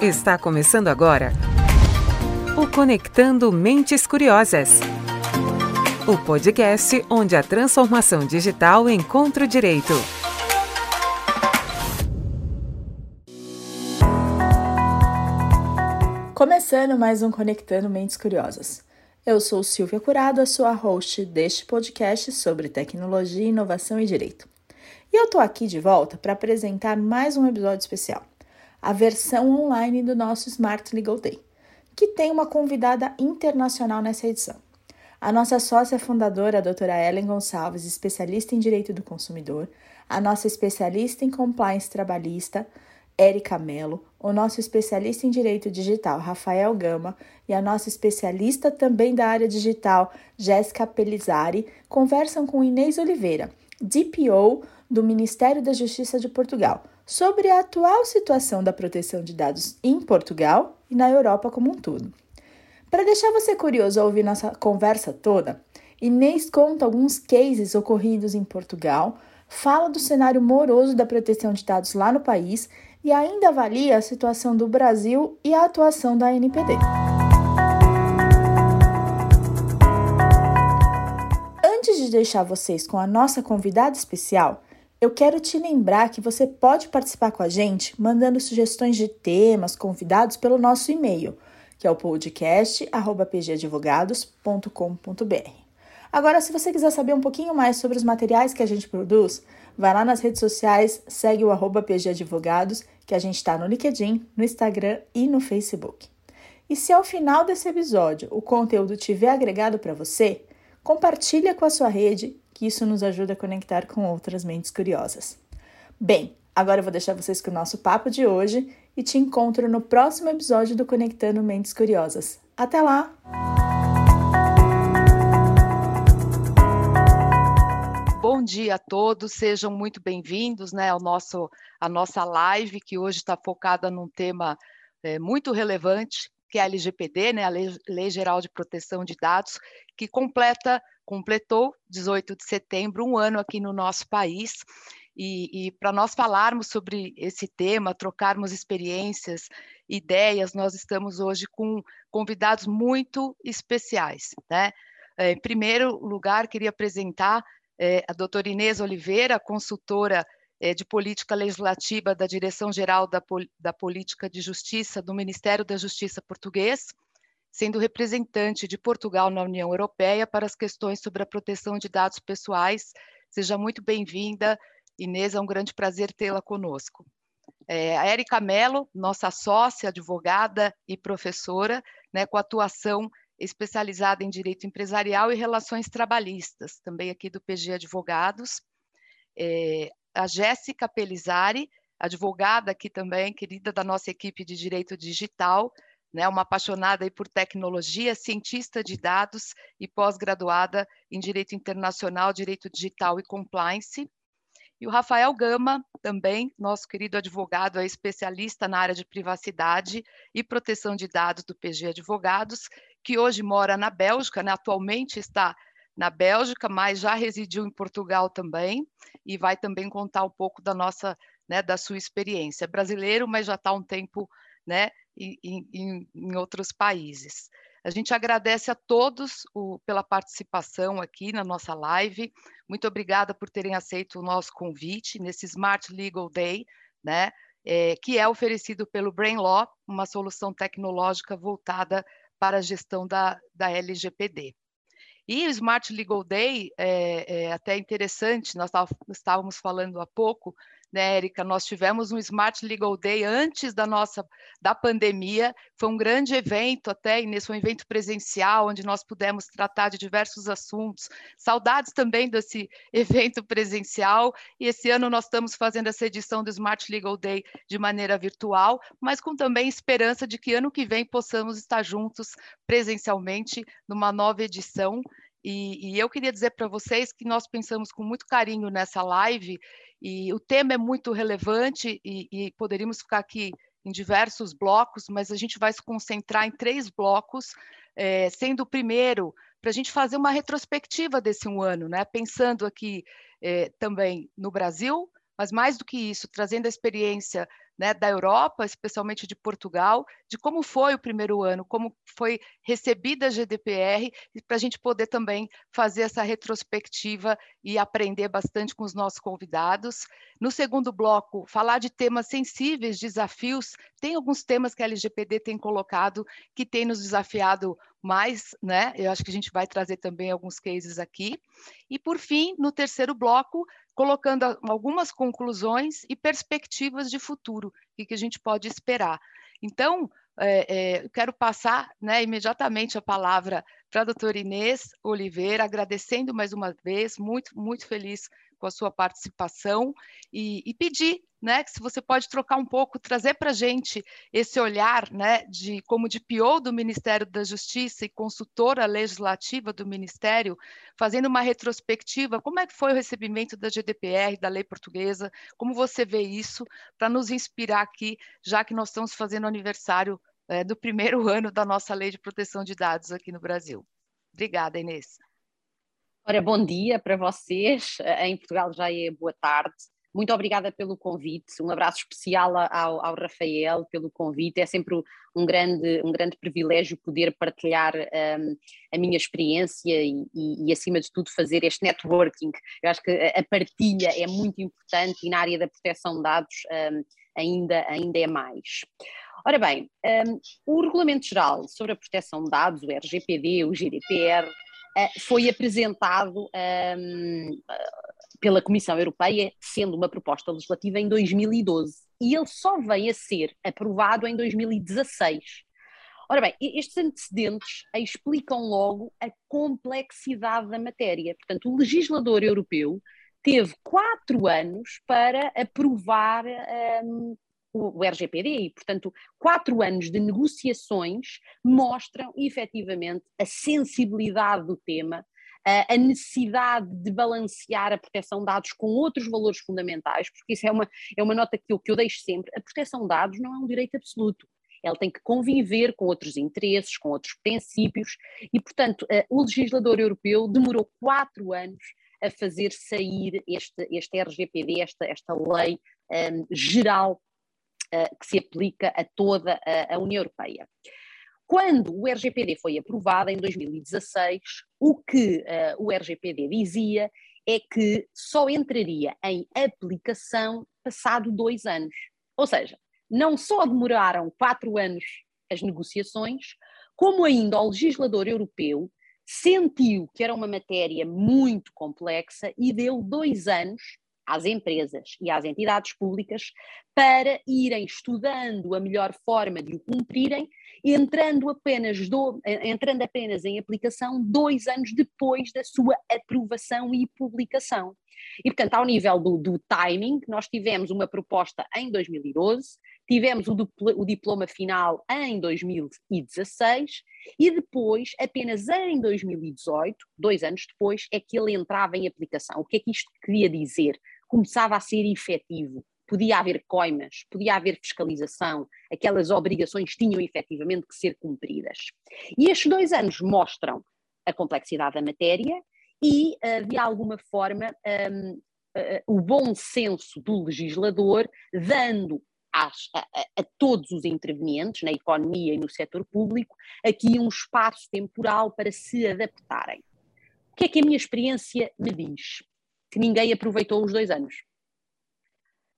Está começando agora o Conectando Mentes Curiosas. O podcast onde a transformação digital encontra o direito. Começando mais um Conectando Mentes Curiosas. Eu sou Silvia Curado, a sua host deste podcast sobre tecnologia, inovação e direito. E eu tô aqui de volta para apresentar mais um episódio especial a versão online do nosso Smart Legal Day, que tem uma convidada internacional nessa edição. A nossa sócia fundadora, a doutora Ellen Gonçalves, especialista em direito do consumidor, a nossa especialista em compliance trabalhista, Érica Mello, o nosso especialista em direito digital, Rafael Gama, e a nossa especialista também da área digital, Jéssica Pelizari, conversam com Inês Oliveira, DPO do Ministério da Justiça de Portugal, sobre a atual situação da proteção de dados em Portugal e na Europa como um todo. Para deixar você curioso ao ouvir nossa conversa toda, Inês conta alguns cases ocorridos em Portugal, fala do cenário moroso da proteção de dados lá no país e ainda avalia a situação do Brasil e a atuação da NPD. Antes de deixar vocês com a nossa convidada especial, eu quero te lembrar que você pode participar com a gente mandando sugestões de temas, convidados pelo nosso e-mail, que é o podcast@pgadvogados.com.br. Agora, se você quiser saber um pouquinho mais sobre os materiais que a gente produz, vai lá nas redes sociais, segue o arroba pgadvogados, que a gente está no LinkedIn, no Instagram e no Facebook. E se ao final desse episódio o conteúdo tiver agregado para você, compartilha com a sua rede que isso nos ajuda a conectar com outras mentes curiosas. Bem, agora eu vou deixar vocês com o nosso papo de hoje e te encontro no próximo episódio do Conectando Mentes Curiosas. Até lá! Bom dia a todos, sejam muito bem-vindos né, ao nosso, à nossa live, que hoje está focada num tema é, muito relevante, que é a LGPD, né, a Lei, Geral de Proteção de Dados, que completa completou 18 de setembro um ano aqui no nosso país. E, e para nós falarmos sobre esse tema, trocarmos experiências, ideias, nós estamos hoje com convidados muito especiais. Né? É, em primeiro lugar, queria apresentar é, a doutora Inês Oliveira, consultora de política legislativa da Direção-Geral da, Pol da Política de Justiça do Ministério da Justiça português sendo representante de Portugal na União Europeia para as questões sobre a proteção de dados pessoais. Seja muito bem-vinda, Inês, é um grande prazer tê-la conosco. É, a Érica Mello, nossa sócia, advogada e professora, né, com atuação especializada em direito empresarial e relações trabalhistas, também aqui do PG Advogados. É, a Jéssica Pelizari, advogada aqui também, querida da nossa equipe de direito digital, né, uma apaixonada por tecnologia, cientista de dados e pós-graduada em Direito Internacional, Direito Digital e Compliance. E o Rafael Gama, também, nosso querido advogado, é especialista na área de privacidade e proteção de dados do PG Advogados, que hoje mora na Bélgica, né, atualmente está na Bélgica, mas já residiu em Portugal também, e vai também contar um pouco da nossa, né, da sua experiência. É brasileiro, mas já está um tempo né, em, em, em outros países. A gente agradece a todos o, pela participação aqui na nossa live. Muito obrigada por terem aceito o nosso convite nesse Smart Legal Day, né, é, que é oferecido pelo Brain Law, uma solução tecnológica voltada para a gestão da, da LGPD. E o Smart Legal Day é, é até interessante, nós estávamos falando há pouco né, Érica? Nós tivemos um Smart Legal Day antes da nossa da pandemia. Foi um grande evento, até nesse um evento presencial, onde nós pudemos tratar de diversos assuntos. Saudades também desse evento presencial. E esse ano nós estamos fazendo essa edição do Smart Legal Day de maneira virtual, mas com também esperança de que ano que vem possamos estar juntos presencialmente numa nova edição. E, e, eu queria dizer para vocês que nós pensamos com muito carinho nessa live e o tema é muito relevante e, e poderíamos ficar aqui em diversos blocos, mas a gente vai se concentrar em três blocos, é, sendo o primeiro para a gente fazer uma retrospectiva desse um ano, né? Pensando aqui é, também no Brasil, mas mais do que isso, trazendo a experiência né, da Europa, especialmente de Portugal, de como foi o primeiro ano, como foi recebida a GDPR, para a gente poder também fazer essa retrospectiva e aprender bastante com os nossos convidados. No segundo bloco, falar de temas sensíveis, desafios. Tem alguns temas que a LGPD tem colocado que tem nos desafiado mais, né? Eu acho que a gente vai trazer também alguns cases aqui. E por fim, no terceiro bloco, colocando algumas conclusões e perspectivas de futuro, o que a gente pode esperar. Então, é, é, quero passar né, imediatamente a palavra para a doutora Inês Oliveira, agradecendo mais uma vez, muito, muito feliz com a sua participação e, e pedir né, que se você pode trocar um pouco, trazer para a gente esse olhar né, de como de PO do Ministério da Justiça e consultora legislativa do Ministério, fazendo uma retrospectiva, como é que foi o recebimento da GDPR, da lei portuguesa, como você vê isso, para nos inspirar aqui, já que nós estamos fazendo aniversário é, do primeiro ano da nossa lei de proteção de dados aqui no Brasil. Obrigada, Inês. Ora, bom dia para vocês. Em Portugal já é boa tarde. Muito obrigada pelo convite, um abraço especial ao, ao Rafael pelo convite. É sempre um grande, um grande privilégio poder partilhar um, a minha experiência e, e, e, acima de tudo, fazer este networking. Eu acho que a partilha é muito importante e na área da proteção de dados um, ainda, ainda é mais. Ora bem, um, o Regulamento Geral sobre a Proteção de Dados, o RGPD, o GDPR, uh, foi apresentado um, pela Comissão Europeia, sendo uma proposta legislativa em 2012. E ele só vem a ser aprovado em 2016. Ora bem, estes antecedentes explicam logo a complexidade da matéria. Portanto, o legislador europeu teve quatro anos para aprovar um, o, RGPD e, portanto, quatro anos de negociações mostram efetivamente a sensibilidade do tema, a necessidade de balancear a proteção de dados com outros valores fundamentais, porque isso é uma, é uma nota que eu, que eu deixo sempre, a proteção de dados não é um direito absoluto, ela tem que conviver com outros interesses, com outros princípios, e, portanto, o legislador europeu demorou quatro anos a fazer sair este, este RGPD, esta, esta lei um, geral uh, que se aplica a toda a, a União Europeia. Quando o RGPD foi aprovado em 2016, o que uh, o RGPD dizia é que só entraria em aplicação passado dois anos. Ou seja, não só demoraram quatro anos as negociações, como ainda o legislador europeu sentiu que era uma matéria muito complexa e deu dois anos às empresas e às entidades públicas para irem estudando a melhor forma de o cumprirem, entrando apenas, do, entrando apenas em aplicação dois anos depois da sua aprovação e publicação. E, portanto, ao nível do, do timing, nós tivemos uma proposta em 2012, tivemos o, o diploma final em 2016 e depois, apenas em 2018, dois anos depois, é que ele entrava em aplicação. O que é que isto queria dizer? Começava a ser efetivo. Podia haver coimas, podia haver fiscalização, aquelas obrigações tinham efetivamente que ser cumpridas. E estes dois anos mostram a complexidade da matéria e, eh, de alguma forma, um, uh, eh, o bom senso do legislador, dando às, a, a, todos os intervenientes na economia e no setor público aqui um espaço temporal para se adaptarem. O que é que a minha experiência me diz? Que ninguém aproveitou os dois anos.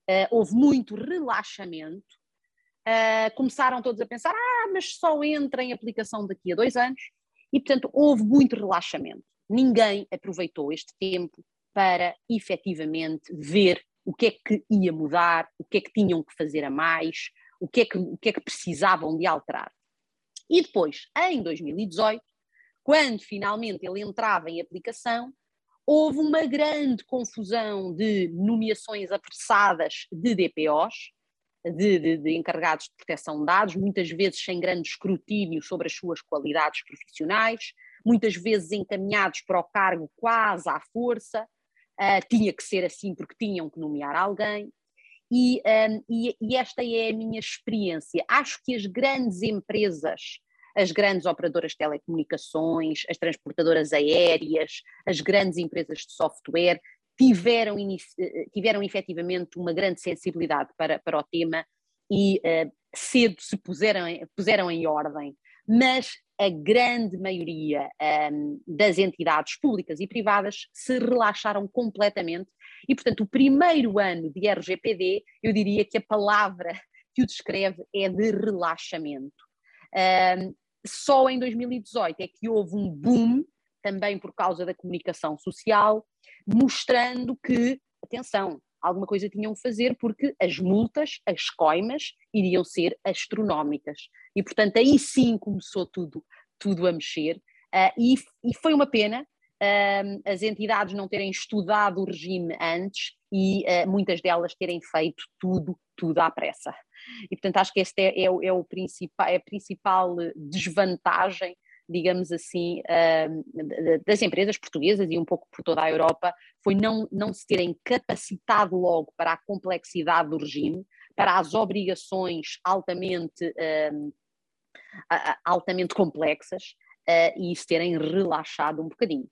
Uh, houve muito relaxamento, uh, começaram todos a pensar, ah, mas só entra em aplicação daqui a dois anos, e portanto houve muito relaxamento. Ninguém aproveitou este tempo para efetivamente ver o que é que ia mudar, o que é que tinham que fazer a mais, o que é que, o que, é que precisavam de alterar. E depois, em 2018, quando finalmente ele entrava em aplicação, houve uma grande confusão de nomeações apressadas de DPOs, de, de, de, encarregados de proteção de dados, muitas vezes sem grande escrutínio sobre as suas qualidades profissionais, muitas vezes encaminhados para o cargo quase à força, uh, tinha que ser assim porque tinham que nomear alguém. E, um, e, e esta é a minha experiência. Acho que as grandes empresas as grandes operadoras de telecomunicações, as transportadoras aéreas, as grandes empresas de software tiveram, tiveram efetivamente uma grande sensibilidade para, para o tema e uh, cedo se puseram, puseram em ordem, mas a grande maioria um, das entidades públicas e privadas se relaxaram completamente e, portanto, o primeiro ano de RGPD, eu diria que a palavra que o descreve é de relaxamento. Um, só em 2018 é que houve um boom, também por causa da comunicação social, mostrando que, atenção, alguma coisa tinham que fazer porque as multas, as coimas, iriam ser astronómicas. E, portanto, aí sim começou tudo, tudo a mexer. Uh, e, e, foi uma pena uh, as entidades não terem estudado o regime antes e uh, muitas delas terem feito tudo, tudo à pressa. E, portanto, acho que esta é, é, é, o principal, é a principal desvantagem digamos assim, das empresas portuguesas e um pouco por toda a Europa, foi não, não se terem capacitado logo para a complexidade do regime, para as obrigações altamente, altamente complexas ah, e se terem relaxado um bocadinho.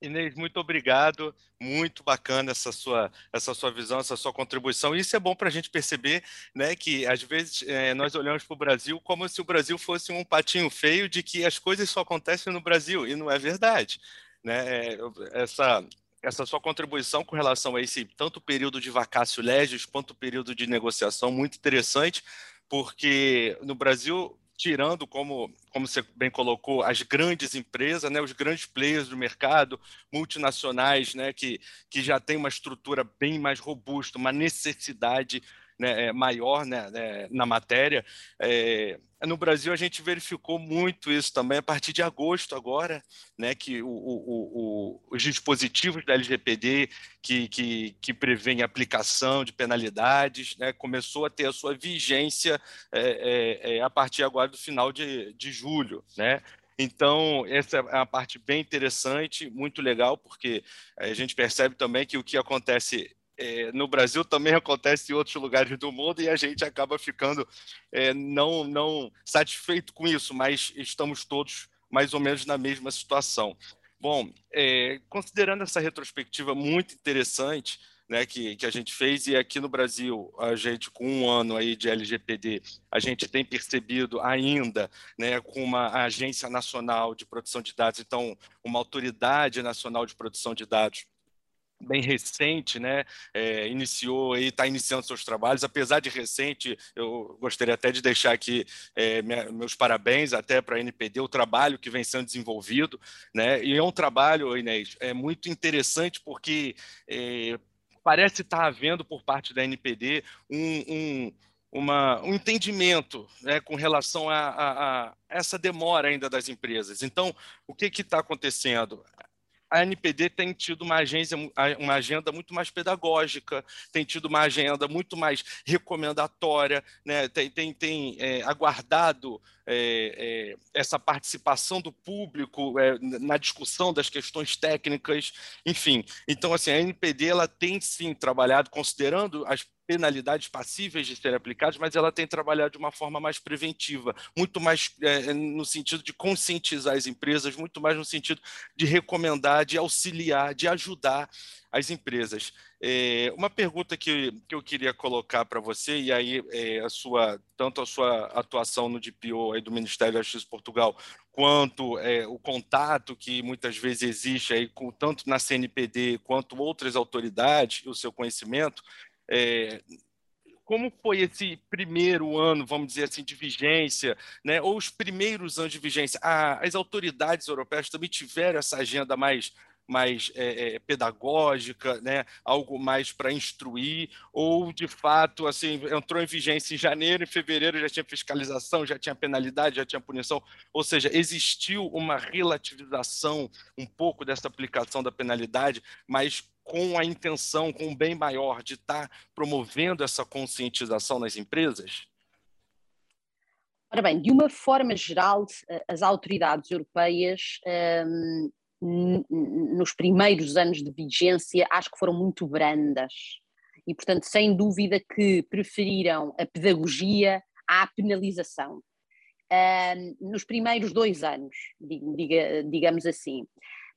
Inês, muito obrigado. Muito bacana essa sua, essa sua visão, essa sua contribuição. Isso é bom para a gente perceber né, que, às vezes, é, nós olhamos para o Brasil como se o Brasil fosse um patinho feio de que as coisas só acontecem no Brasil, e não é verdade. Né? É, essa, essa sua contribuição com relação a esse tanto período de vacácio legis quanto período de negociação muito interessante, porque no Brasil tirando, como, como você bem colocou, as grandes empresas, né, os grandes players do mercado, multinacionais, né, que, que já têm uma estrutura bem mais robusta, uma necessidade né, é, maior né, né, na matéria. É, no Brasil, a gente verificou muito isso também a partir de agosto, agora, né, que o, o, o, os dispositivos da LGPD que, que, que prevêem aplicação de penalidades né, começou a ter a sua vigência é, é, é a partir agora do final de, de julho. Né? Então, essa é uma parte bem interessante, muito legal, porque a gente percebe também que o que acontece é, no Brasil também acontece em outros lugares do mundo e a gente acaba ficando é, não, não satisfeito com isso, mas estamos todos mais ou menos na mesma situação. Bom, é, considerando essa retrospectiva muito interessante né, que, que a gente fez, e aqui no Brasil, a gente, com um ano aí de LGPD, a gente tem percebido ainda, né, com uma agência nacional de proteção de dados, então, uma autoridade nacional de proteção de dados, bem recente, né? É, iniciou e está iniciando seus trabalhos, apesar de recente, eu gostaria até de deixar aqui é, minha, meus parabéns até para a NPD, o trabalho que vem sendo desenvolvido, né? E é um trabalho, Inês, é muito interessante porque é, parece estar havendo por parte da NPD um, um uma, um entendimento né, com relação a, a, a, essa demora ainda das empresas. Então, o que está acontecendo? A NPD tem tido uma, agência, uma agenda muito mais pedagógica, tem tido uma agenda muito mais recomendatória, né? tem, tem, tem é, aguardado é, é, essa participação do público é, na discussão das questões técnicas, enfim. Então, assim, a NPD ela tem sim trabalhado, considerando as penalidades passíveis de serem aplicadas, mas ela tem trabalhado de uma forma mais preventiva, muito mais é, no sentido de conscientizar as empresas, muito mais no sentido de recomendar, de auxiliar, de ajudar as empresas. É, uma pergunta que, que eu queria colocar para você, e aí é, a sua, tanto a sua atuação no DPO aí do Ministério da Justiça de Portugal, quanto é, o contato que muitas vezes existe aí com, tanto na CNPD quanto outras autoridades, o seu conhecimento, é, como foi esse primeiro ano, vamos dizer assim, de vigência, né? ou os primeiros anos de vigência? As autoridades europeias também tiveram essa agenda mais mais é, é, pedagógica, né? algo mais para instruir, ou de fato assim entrou em vigência em janeiro, em fevereiro já tinha fiscalização, já tinha penalidade, já tinha punição, ou seja, existiu uma relativização um pouco dessa aplicação da penalidade, mas com a intenção, com um bem maior de estar tá promovendo essa conscientização nas empresas? Ora bem, de uma forma geral, as autoridades europeias, um, nos primeiros anos de vigência, acho que foram muito brandas. E, portanto, sem dúvida que preferiram a pedagogia à penalização. Um, nos primeiros dois anos, diga, digamos assim.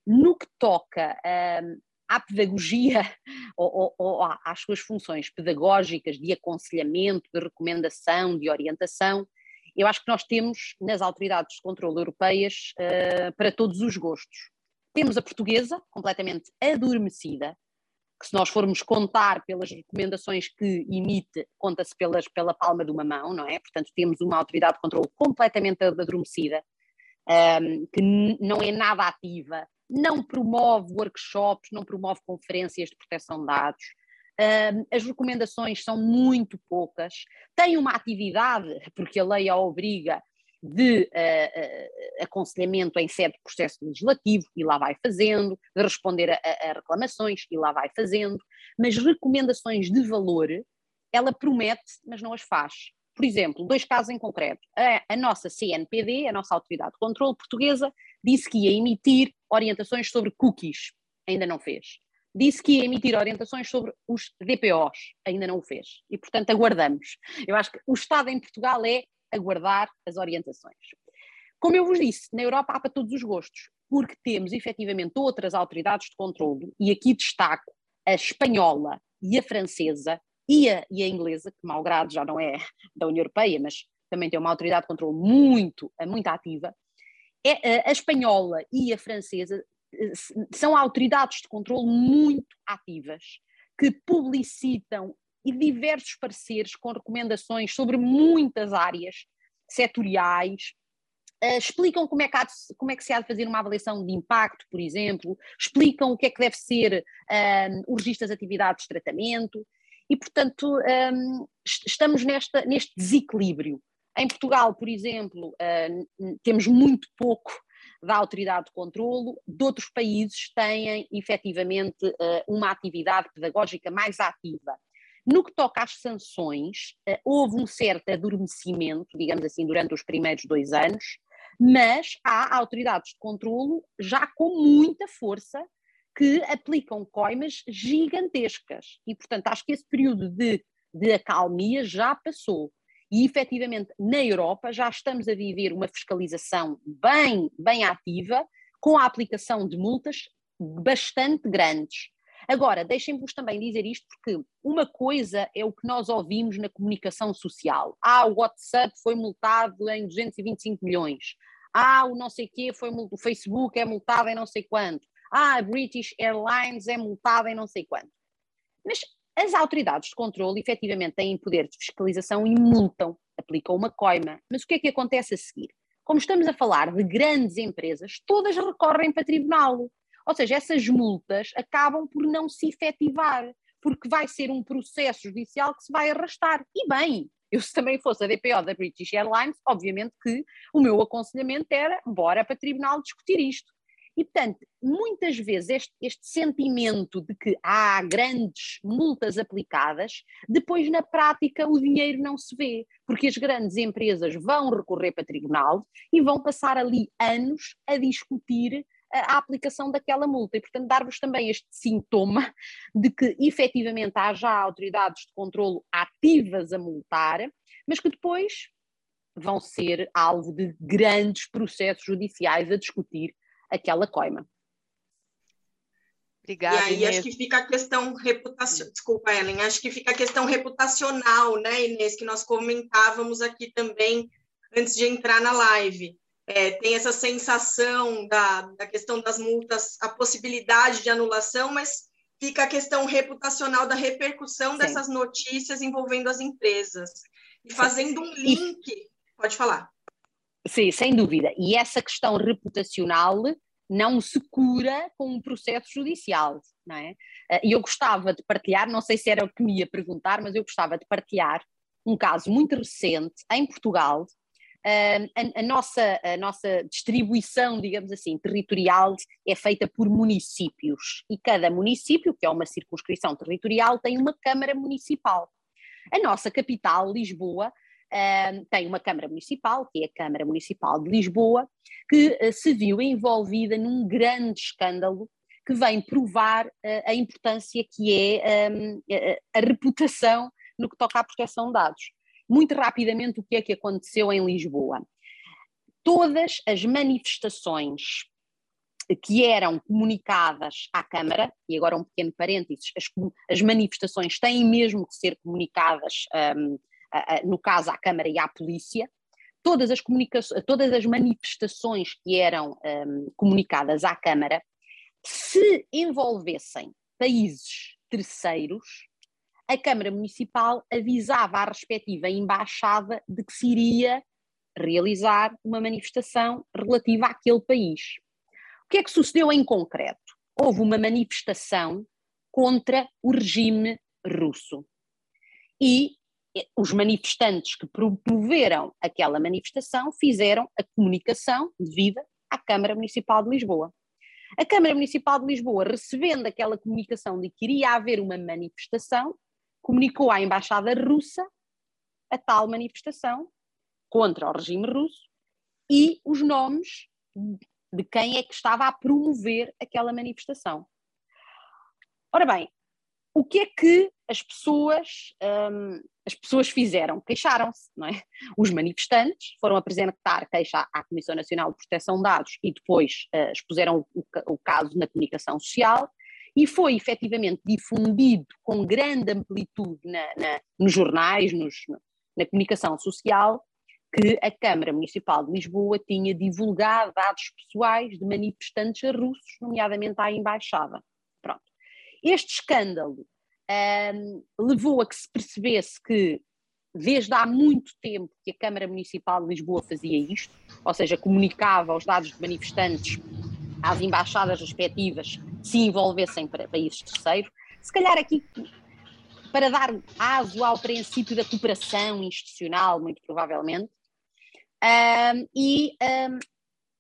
No que toca um, à pedagogia ou, ou, ou, às suas funções pedagógicas de aconselhamento, de recomendação, de orientação, eu acho que nós temos nas autoridades de controle europeias uh, para todos os gostos. Temos a portuguesa, completamente adormecida, que se nós formos contar pelas recomendações que emite, conta-se pela palma de uma mão, não é? Portanto, temos uma autoridade de controle completamente adormecida, um, que não é nada ativa, não promove workshops, não promove conferências de proteção de dados. As recomendações são muito poucas, tem uma atividade, porque a lei a obriga, de uh, uh, aconselhamento em sede de processo legislativo, e lá vai fazendo, de responder a, a, reclamações, e lá vai fazendo, mas recomendações de valor, ela promete, mas não as faz. Por exemplo, dois casos em concreto. A, a nossa CNPD, a nossa Autoridade de Controlo Portuguesa, disse que ia emitir orientações sobre cookies, ainda não fez. Disse que ia emitir orientações sobre os DPOs, ainda não o fez. E, portanto, aguardamos. Eu acho que o Estado em Portugal é aguardar as orientações. Como eu vos disse, na Europa há para todos os gostos, porque temos efetivamente outras autoridades de controle, e aqui destaco a espanhola e a francesa e a, e a inglesa, que malgrado já não é da União Europeia, mas também tem uma autoridade de controle muito, muito ativa, é, a espanhola e a francesa eh, são autoridades de controle muito ativas, que publicitam e diversos pareceres com recomendações sobre muitas áreas setoriais, Uh, explicam como é, que de, como é, que se há de fazer uma avaliação de impacto, por exemplo, explicam o que é que deve ser uh, o registro das atividades de tratamento, e, portanto, um, estamos nesta, neste desequilíbrio. Em Portugal, por exemplo, uh, temos muito pouco da autoridade de controlo, de outros países têm efetivamente uh, uma atividade pedagógica mais ativa. No que toca às sanções, uh, houve um certo adormecimento, digamos assim, durante os primeiros dois anos, mas há autoridades de controlo já com muita força que aplicam coimas gigantescas. E, portanto, acho que esse período de, de acalmia já passou. E, efetivamente, na Europa já estamos a viver uma fiscalização bem, bem ativa, com a aplicação de multas bastante grandes. Agora, deixem-vos também dizer isto, porque uma coisa é o que nós ouvimos na comunicação social. Ah, o WhatsApp foi multado em 225 milhões. Ah, o não sei quê foi o Facebook é multado em não sei quanto ah, a British Airlines é multada em não sei quanto. Mas as autoridades de controle efetivamente têm poder de fiscalização e multam, aplicam uma coima. Mas o que é que acontece a seguir? Como estamos a falar de grandes empresas, todas recorrem para tribunal. Ou seja, essas multas acabam por não se efetivar, porque vai ser um processo judicial que se vai arrastar. E bem, eu se também fosse a DPO da British Airlines, obviamente que o meu aconselhamento era bora para tribunal discutir isto. E, portanto, muitas vezes este, este, sentimento de que há grandes multas aplicadas, depois na prática o dinheiro não se vê, porque as grandes empresas vão recorrer para tribunal e vão passar ali anos a discutir a, a aplicação daquela multa. E, portanto, dar-vos também este sintoma de que efetivamente há já autoridades de controlo ativas a multar, mas que depois vão ser alvo de grandes processos judiciais a discutir aquela coima. Obrigada. E aí Inês. acho que fica a questão reputacional. Desculpa, Ellen, acho que fica a questão reputacional, né, Inês, que nós comentávamos aqui também antes de entrar na live. É, tem essa sensação da, da questão das multas, a possibilidade de anulação, mas fica a questão reputacional da repercussão Sim. dessas notícias envolvendo as empresas. E fazendo um link, pode falar. Sim, sem dúvida. E essa questão reputacional não se cura com um processo judicial, não é? Eh, e eu gostava de partilhar, não sei se era o que me ia perguntar, mas eu gostava de partilhar um caso muito recente em Portugal. Eh, a, a, nossa, a nossa distribuição, digamos assim, territorial é feita por municípios e cada município, que é uma circunscrição territorial, tem uma Câmara Municipal. A nossa capital, Lisboa, uh, tem uma Câmara Municipal, que é a Câmara Municipal de Lisboa, que uh, se viu envolvida num grande escândalo que vem provar uh, a importância que é um, a, a reputação no que toca à proteção de dados. Muito rapidamente, o que é que aconteceu em Lisboa? Todas as manifestações que eram comunicadas à Câmara, e agora um pequeno parênteses, as, as manifestações têm mesmo que ser comunicadas, um, no caso à Câmara e à Polícia, todas as, todas as manifestações que eram um, comunicadas à Câmara, se envolvessem países terceiros, a Câmara Municipal avisava a respectiva embaixada de que se iria realizar uma manifestação relativa àquele país. O que é que sucedeu em concreto? Houve uma manifestação contra o regime russo. E os manifestantes que promoveram aquela manifestação fizeram a comunicação devida à Câmara Municipal de Lisboa. A Câmara Municipal de Lisboa, recebendo aquela comunicação de que iria haver uma manifestação, comunicou à Embaixada Russa a tal manifestação contra o regime russo e os nomes de quem é que estava a promover aquela manifestação. Ora bem, o que é que as pessoas, hum, as pessoas fizeram? Queixaram-se, não é? Os manifestantes foram apresentar queixa à Comissão Nacional de Proteção de Dados e depois uh, expuseram o, o, caso na comunicação social e foi efetivamente difundido com grande amplitude na, na, nos jornais, nos, na comunicação social, que a Câmara Municipal de Lisboa tinha divulgado dados pessoais de manifestantes russos, nomeadamente à Embaixada. Este escândalo um, levou a que se percebesse que, desde há muito tempo, que a Câmara Municipal de Lisboa fazia isto, ou seja, comunicava os dados de manifestantes às embaixadas respectivas se envolvessem para países terceiros. Se calhar aqui, para dar aso ao princípio da cooperação institucional, muito provavelmente, um, e, um,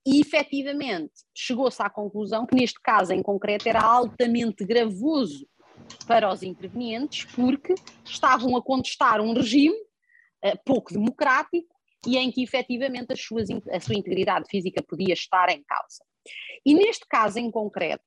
e efetivamente chegou-se à conclusão que neste caso em concreto era altamente gravoso para os intervenientes porque estavam a contestar um regime uh, pouco democrático e em que efetivamente as suas, a sua integridade física podia estar em causa. E neste caso em concreto,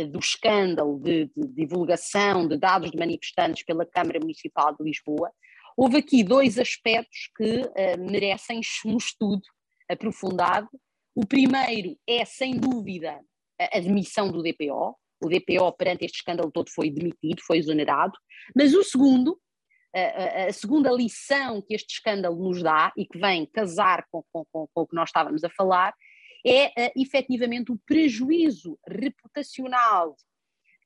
uh, do escândalo de, de divulgação de dados de manifestantes pela Câmara Municipal de Lisboa, Houve aqui dois aspectos que uh, merecem um estudo aprofundado. O primeiro é, sem dúvida, a demissão do DPO. O DPO, perante este escândalo todo, foi demitido, foi exonerado. Mas o segundo, a, a segunda lição que este escândalo nos dá e que vem casar com, com, com, com o que nós estávamos a falar, é uh, efetivamente o prejuízo reputacional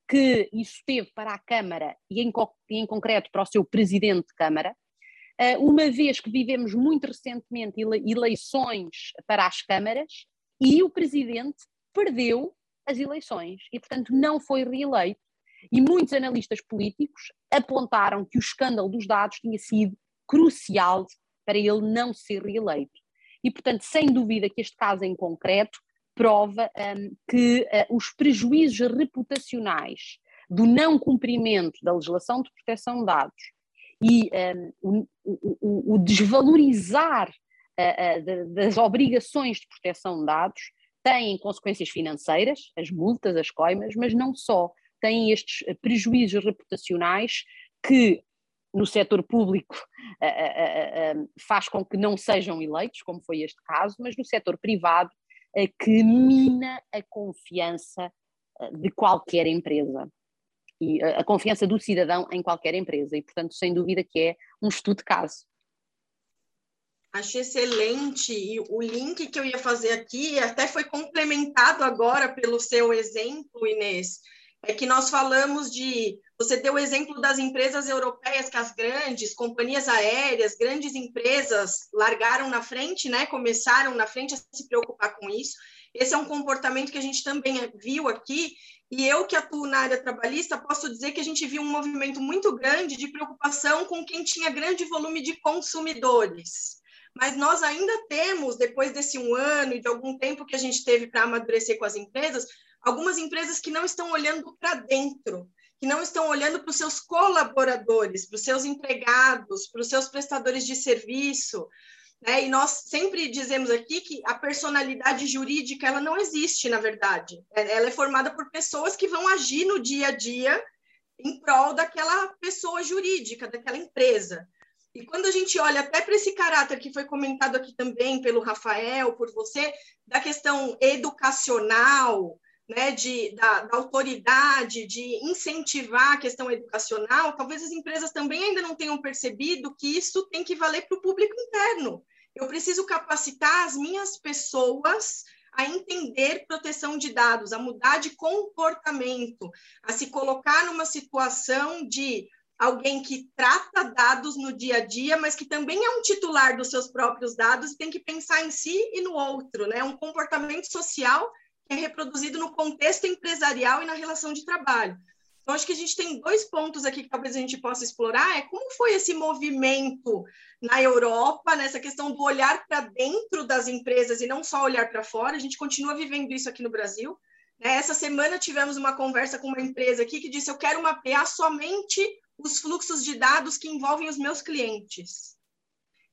que isso teve para a Câmara e em, em concreto para o seu presidente de Câmara, uma vez que vivemos muito recentemente eleições para as câmaras e o presidente perdeu as eleições e, portanto, não foi reeleito. E muitos analistas políticos apontaram que o escândalo dos dados tinha sido crucial para ele não ser reeleito. E, portanto, sem dúvida que este caso em concreto prova um, que uh, os prejuízos reputacionais do não cumprimento da legislação de proteção de dados e um, o, o, o, desvalorizar uh, uh, das obrigações de proteção de dados têm consequências financeiras, as multas, as coimas, mas não só, têm estes prejuízos reputacionais que no setor público uh, faz com que não sejam eleitos, como foi este caso, mas no setor privado que mina a confiança eh, de qualquer empresa e a confiança do cidadão em qualquer empresa e portanto sem dúvida que é um estudo de caso. Acho excelente e o link que eu ia fazer aqui até foi complementado agora pelo seu exemplo, Inês, é que nós falamos de. Você deu o exemplo das empresas europeias, que as grandes companhias aéreas, grandes empresas largaram na frente, né? Começaram na frente a se preocupar com isso. Esse é um comportamento que a gente também viu aqui, e eu que atuo na área trabalhista, posso dizer que a gente viu um movimento muito grande de preocupação com quem tinha grande volume de consumidores. Mas nós ainda temos, depois desse um ano e de algum tempo que a gente teve para amadurecer com as empresas, algumas empresas que não estão olhando para dentro, que não estão olhando para os seus colaboradores, para os seus empregados, para os seus prestadores de serviço. Né? E nós sempre dizemos aqui que a personalidade jurídica ela não existe, na verdade. É, ela é formada por pessoas que vão agir no dia a dia em prol daquela pessoa jurídica, daquela empresa. E quando a gente olha até para esse caráter que foi comentado aqui também pelo Rafael, por você, da questão educacional, né, de, da, da, autoridade, de incentivar a questão educacional, talvez as empresas também ainda não tenham percebido que isso tem que valer para o público interno. Eu preciso capacitar as minhas pessoas a entender proteção de dados, a mudar de comportamento, a se colocar numa situação de alguém que trata dados no dia a dia, mas que também é um titular dos seus próprios dados e tem que pensar em si e no outro, né? Um comportamento social é reproduzido no contexto empresarial e na relação de trabalho. Então, acho que a gente tem dois pontos aqui que talvez a gente possa explorar, é como foi esse movimento na Europa, nessa questão do olhar para dentro das empresas e não só olhar para fora, a gente continua vivendo isso aqui no Brasil. Né? Essa semana tivemos uma conversa com uma empresa aqui que disse, eu quero mapear somente os fluxos de dados que envolvem os meus clientes.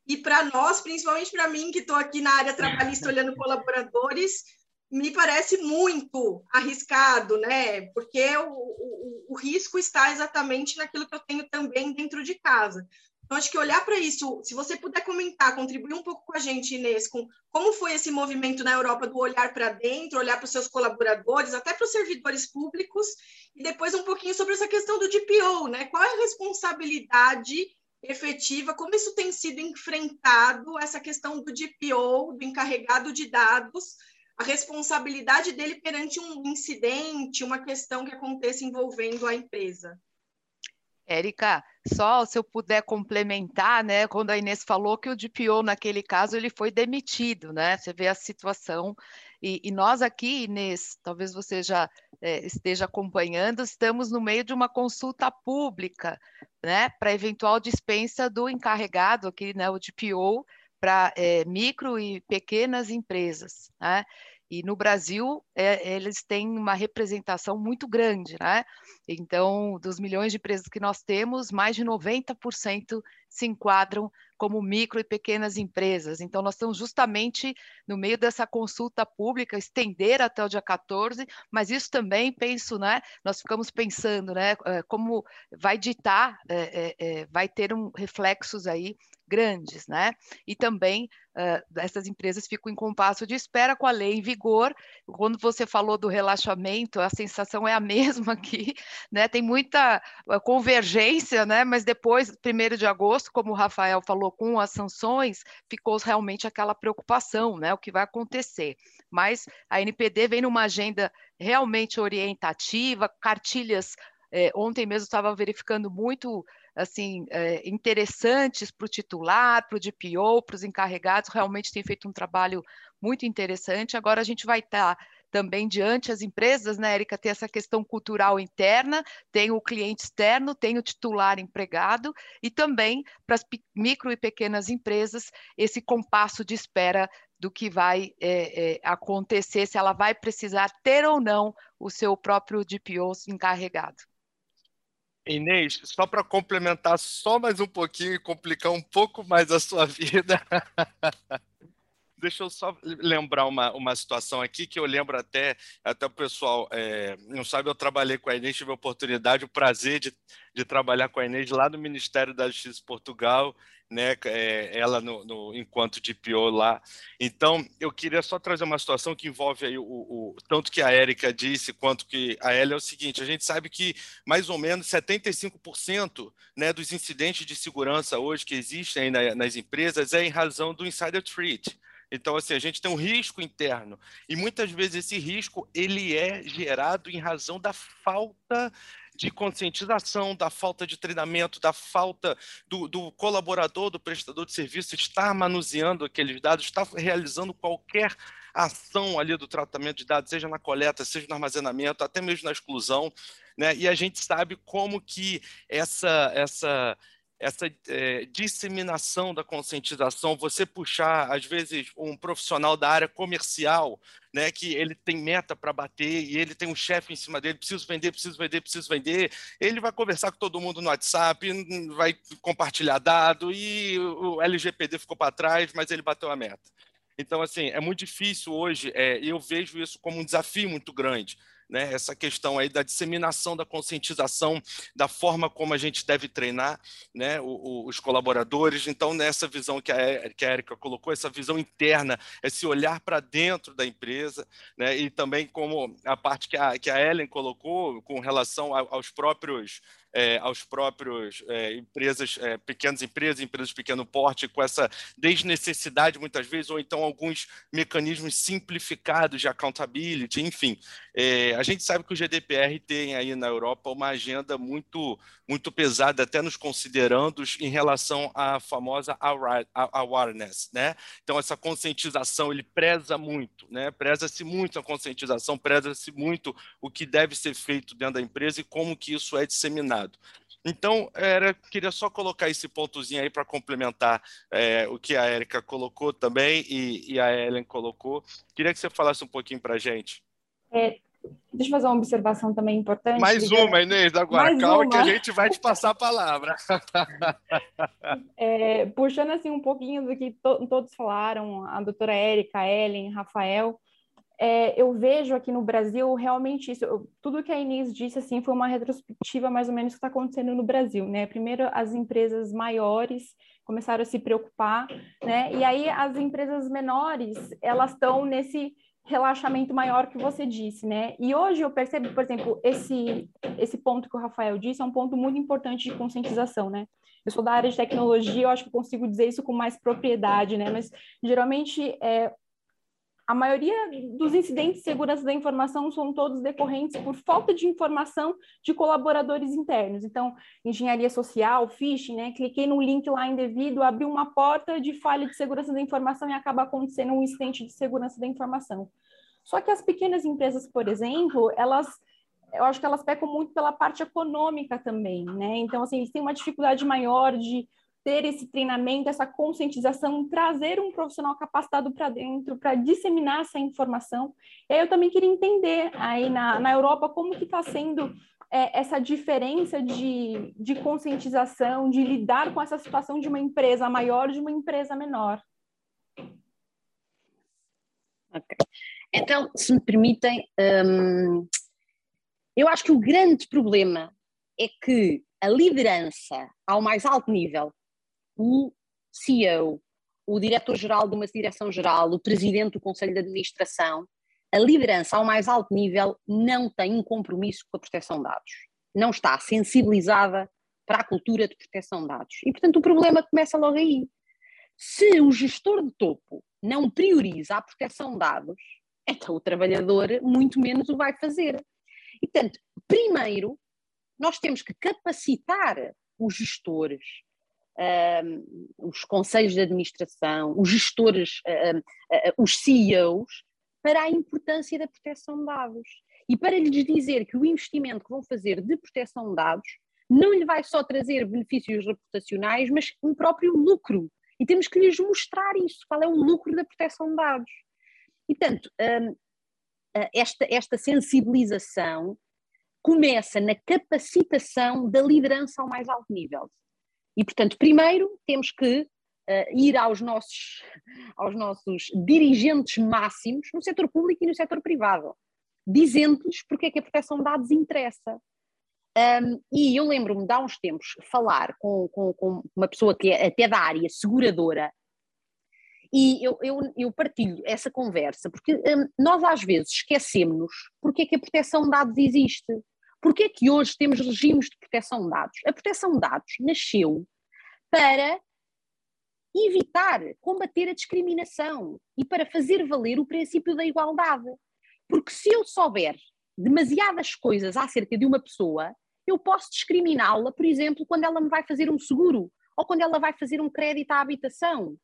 E para nós, principalmente para mim, que estou aqui na área trabalhista olhando colaboradores, me parece muito arriscado, né? Porque o, o, o, risco está exatamente naquilo que eu tenho também dentro de casa. Então, acho que olhar para isso, se você puder comentar, contribuir um pouco com a gente, Inês, com como foi esse movimento na Europa do olhar para dentro, olhar para os seus colaboradores, até para os servidores públicos, e depois um pouquinho sobre essa questão do DPO, né? Qual é a responsabilidade efetiva, como isso tem sido enfrentado, essa questão do DPO, do encarregado de dados, a responsabilidade dele perante um incidente, uma questão que aconteça envolvendo a empresa. Érica, só se eu puder complementar, né? Quando a Inês falou que o DPO, naquele caso, ele foi demitido, né? Você vê a situação. E, e nós aqui, Inês, talvez você já é, esteja acompanhando, estamos no meio de uma consulta pública, né? Para eventual dispensa do encarregado aqui, né? O DPO, para é, micro e pequenas empresas, né? E no Brasil, é, eles têm uma representação muito grande, né? Então, dos milhões de empresas que nós temos, mais de 90% se enquadram como micro e pequenas empresas. Então, nós estamos justamente no meio dessa consulta pública, estender até o dia 14, mas isso também, penso, né? Nós ficamos pensando, né? Eh, como vai ditar, é, é, vai ter um reflexos aí grandes, né? E também uh, essas empresas ficam em compasso de espera com a lei em vigor. Quando você falou do relaxamento, a sensação é a mesma aqui, né? Tem muita convergência, né? Mas depois, primeiro de agosto, como o Rafael falou, com as sanções, ficou realmente aquela preocupação, né? O que vai acontecer. Mas a NPD vem numa agenda realmente orientativa, cartilhas. É, ontem mesmo estava verificando muito assim é, interessantes para o titular, para o DPO, para os encarregados, realmente tem feito um trabalho muito interessante. Agora a gente vai estar tá também diante as empresas, né, Érica, tem essa questão cultural interna, tem o cliente externo, tem o titular empregado e também para as micro e pequenas empresas esse compasso de espera do que vai é, é, acontecer, se ela vai precisar ter ou não o seu próprio DPO encarregado. Inês, só para complementar só mais um pouquinho e complicar um pouco mais a sua vida. Deixa eu só lembrar uma, uma situação aqui que eu lembro até, até o pessoal é, não sabe, eu trabalhei com a Inês, tive a oportunidade, o prazer de, de trabalhar com a Inês lá no Ministério da Justiça de Portugal, né, é, ela no, no, enquanto DPO lá. Então, eu queria só trazer uma situação que envolve aí o, o tanto que a Érica disse quanto que a Ela é o seguinte, a gente sabe que mais ou menos 75% né, dos incidentes de segurança hoje que existem na, nas empresas é em razão do insider threat. Então, assim, a gente tem um risco interno. E muitas vezes esse risco ele é gerado em razão da falta de conscientização, da falta de treinamento, da falta do, do, colaborador, do prestador de serviço estar manuseando aqueles dados, estar realizando qualquer ação ali do tratamento de dados, seja na coleta, seja no armazenamento, até mesmo na exclusão, né? E a gente sabe como que essa essa essa é, disseminação da conscientização, você puxar, às vezes, um profissional da área comercial, né, que ele tem meta para bater e ele tem um chefe em cima dele, preciso vender, preciso vender, preciso vender, ele vai conversar com todo mundo no WhatsApp, vai compartilhar dado e o LGPD ficou para trás, mas ele bateu a meta. Então, assim, é muito difícil hoje, é, eu vejo isso como um desafio muito grande, né? Essa questão aí da disseminação da conscientização, da forma como a gente deve treinar, né? O, o, os colaboradores. Então, nessa visão que a, a Erika colocou, essa visão interna, esse olhar para dentro da empresa, né? E também como a parte que a, que a Ellen colocou com relação aos próprios é, aos próprios é, empresas, é, pequenas empresas, empresas de pequeno porte, com essa desnecessidade muitas vezes, ou então alguns mecanismos simplificados de accountability, enfim. É, a gente sabe que o GDPR tem aí na Europa uma agenda muito, muito pesada, até nos considerandos em relação à famosa awareness, né? Então, essa conscientização, ele preza muito, né? Preza-se muito a conscientização, preza-se muito o que deve ser feito dentro da empresa e como que isso é disseminado. Então, era, queria só colocar esse pontozinho aí para complementar é, o que a Érica colocou também e, e, a Ellen colocou. Queria que você falasse um pouquinho para a gente. É, deixa eu fazer uma observação também importante. Mais uma, Inês, agora. Mais Calma uma. que a gente vai te passar a palavra. É, puxando assim um pouquinho do que to todos falaram, a doutora Érica, a Ellen, Rafael, é, eu vejo aqui no Brasil realmente isso. Eu, tudo que a Inês disse assim foi uma retrospectiva mais ou menos que está acontecendo no Brasil, né? Primeiro as empresas maiores começaram a se preocupar, né? E aí as empresas menores elas estão nesse relaxamento maior que você disse, né? E hoje eu percebo, por exemplo, esse esse ponto que o Rafael disse é um ponto muito importante de conscientização, né? Eu sou da área de tecnologia, eu acho que consigo dizer isso com mais propriedade, né? Mas geralmente é, a maioria dos incidentes de segurança da informação são todos decorrentes por falta de informação de colaboradores internos. Então, engenharia social, phishing, né? Cliquei no link lá indevido, abri uma porta de falha de segurança da informação e acaba acontecendo um incidente de segurança da informação. Só que as pequenas empresas, por exemplo, elas eu acho que elas pecam muito pela parte econômica também, né? Então, assim, eles têm uma dificuldade maior de ter esse treinamento, essa conscientização, trazer um profissional capacitado para dentro, para disseminar essa informação. E aí eu também queria entender aí na, na Europa como que está sendo é, essa diferença de, de conscientização, de lidar com essa situação de uma empresa maior de uma empresa menor. Ok. Então, se me permitem, hum, eu acho que o grande problema é que a liderança ao mais alto nível o CEO, o diretor-geral de uma direção-geral, o presidente do conselho de administração, a liderança ao mais alto nível não tem um compromisso com a proteção de dados. Não está sensibilizada para a cultura de proteção de dados. E, portanto, o problema começa logo aí. Se o gestor de topo não prioriza a proteção de dados, então o trabalhador muito menos o vai fazer. E, portanto, primeiro, nós temos que capacitar os gestores, os conselhos de administração, os gestores, uh, os CEOs, para a importância da proteção de dados. E para lhes dizer que o investimento que vão fazer de proteção de dados não lhe vai só trazer benefícios reputacionais, mas um próprio lucro. E temos que lhes mostrar isso, qual é o lucro da proteção de dados. E, portanto, esta, esta sensibilização começa na capacitação da liderança ao mais alto nível. E, portanto, primeiro temos que uh, ir aos nossos, aos nossos dirigentes máximos no setor público e no setor privado, dizendo-lhes porque é que a proteção de dados interessa. Um, e eu lembro-me de há uns tempos falar com, com, com, uma pessoa que é até da área seguradora, e eu, eu, eu partilho essa conversa, porque um, nós às vezes esquecemos porque é que a proteção de dados existe. Porquê é que hoje temos regimes de proteção de dados? A proteção de dados nasceu para evitar, combater a discriminação e para fazer valer o princípio da igualdade. Porque se eu souber demasiadas coisas acerca de uma pessoa, eu posso discriminá-la, por exemplo, quando ela me vai fazer um seguro ou quando ela vai fazer um crédito à habitação.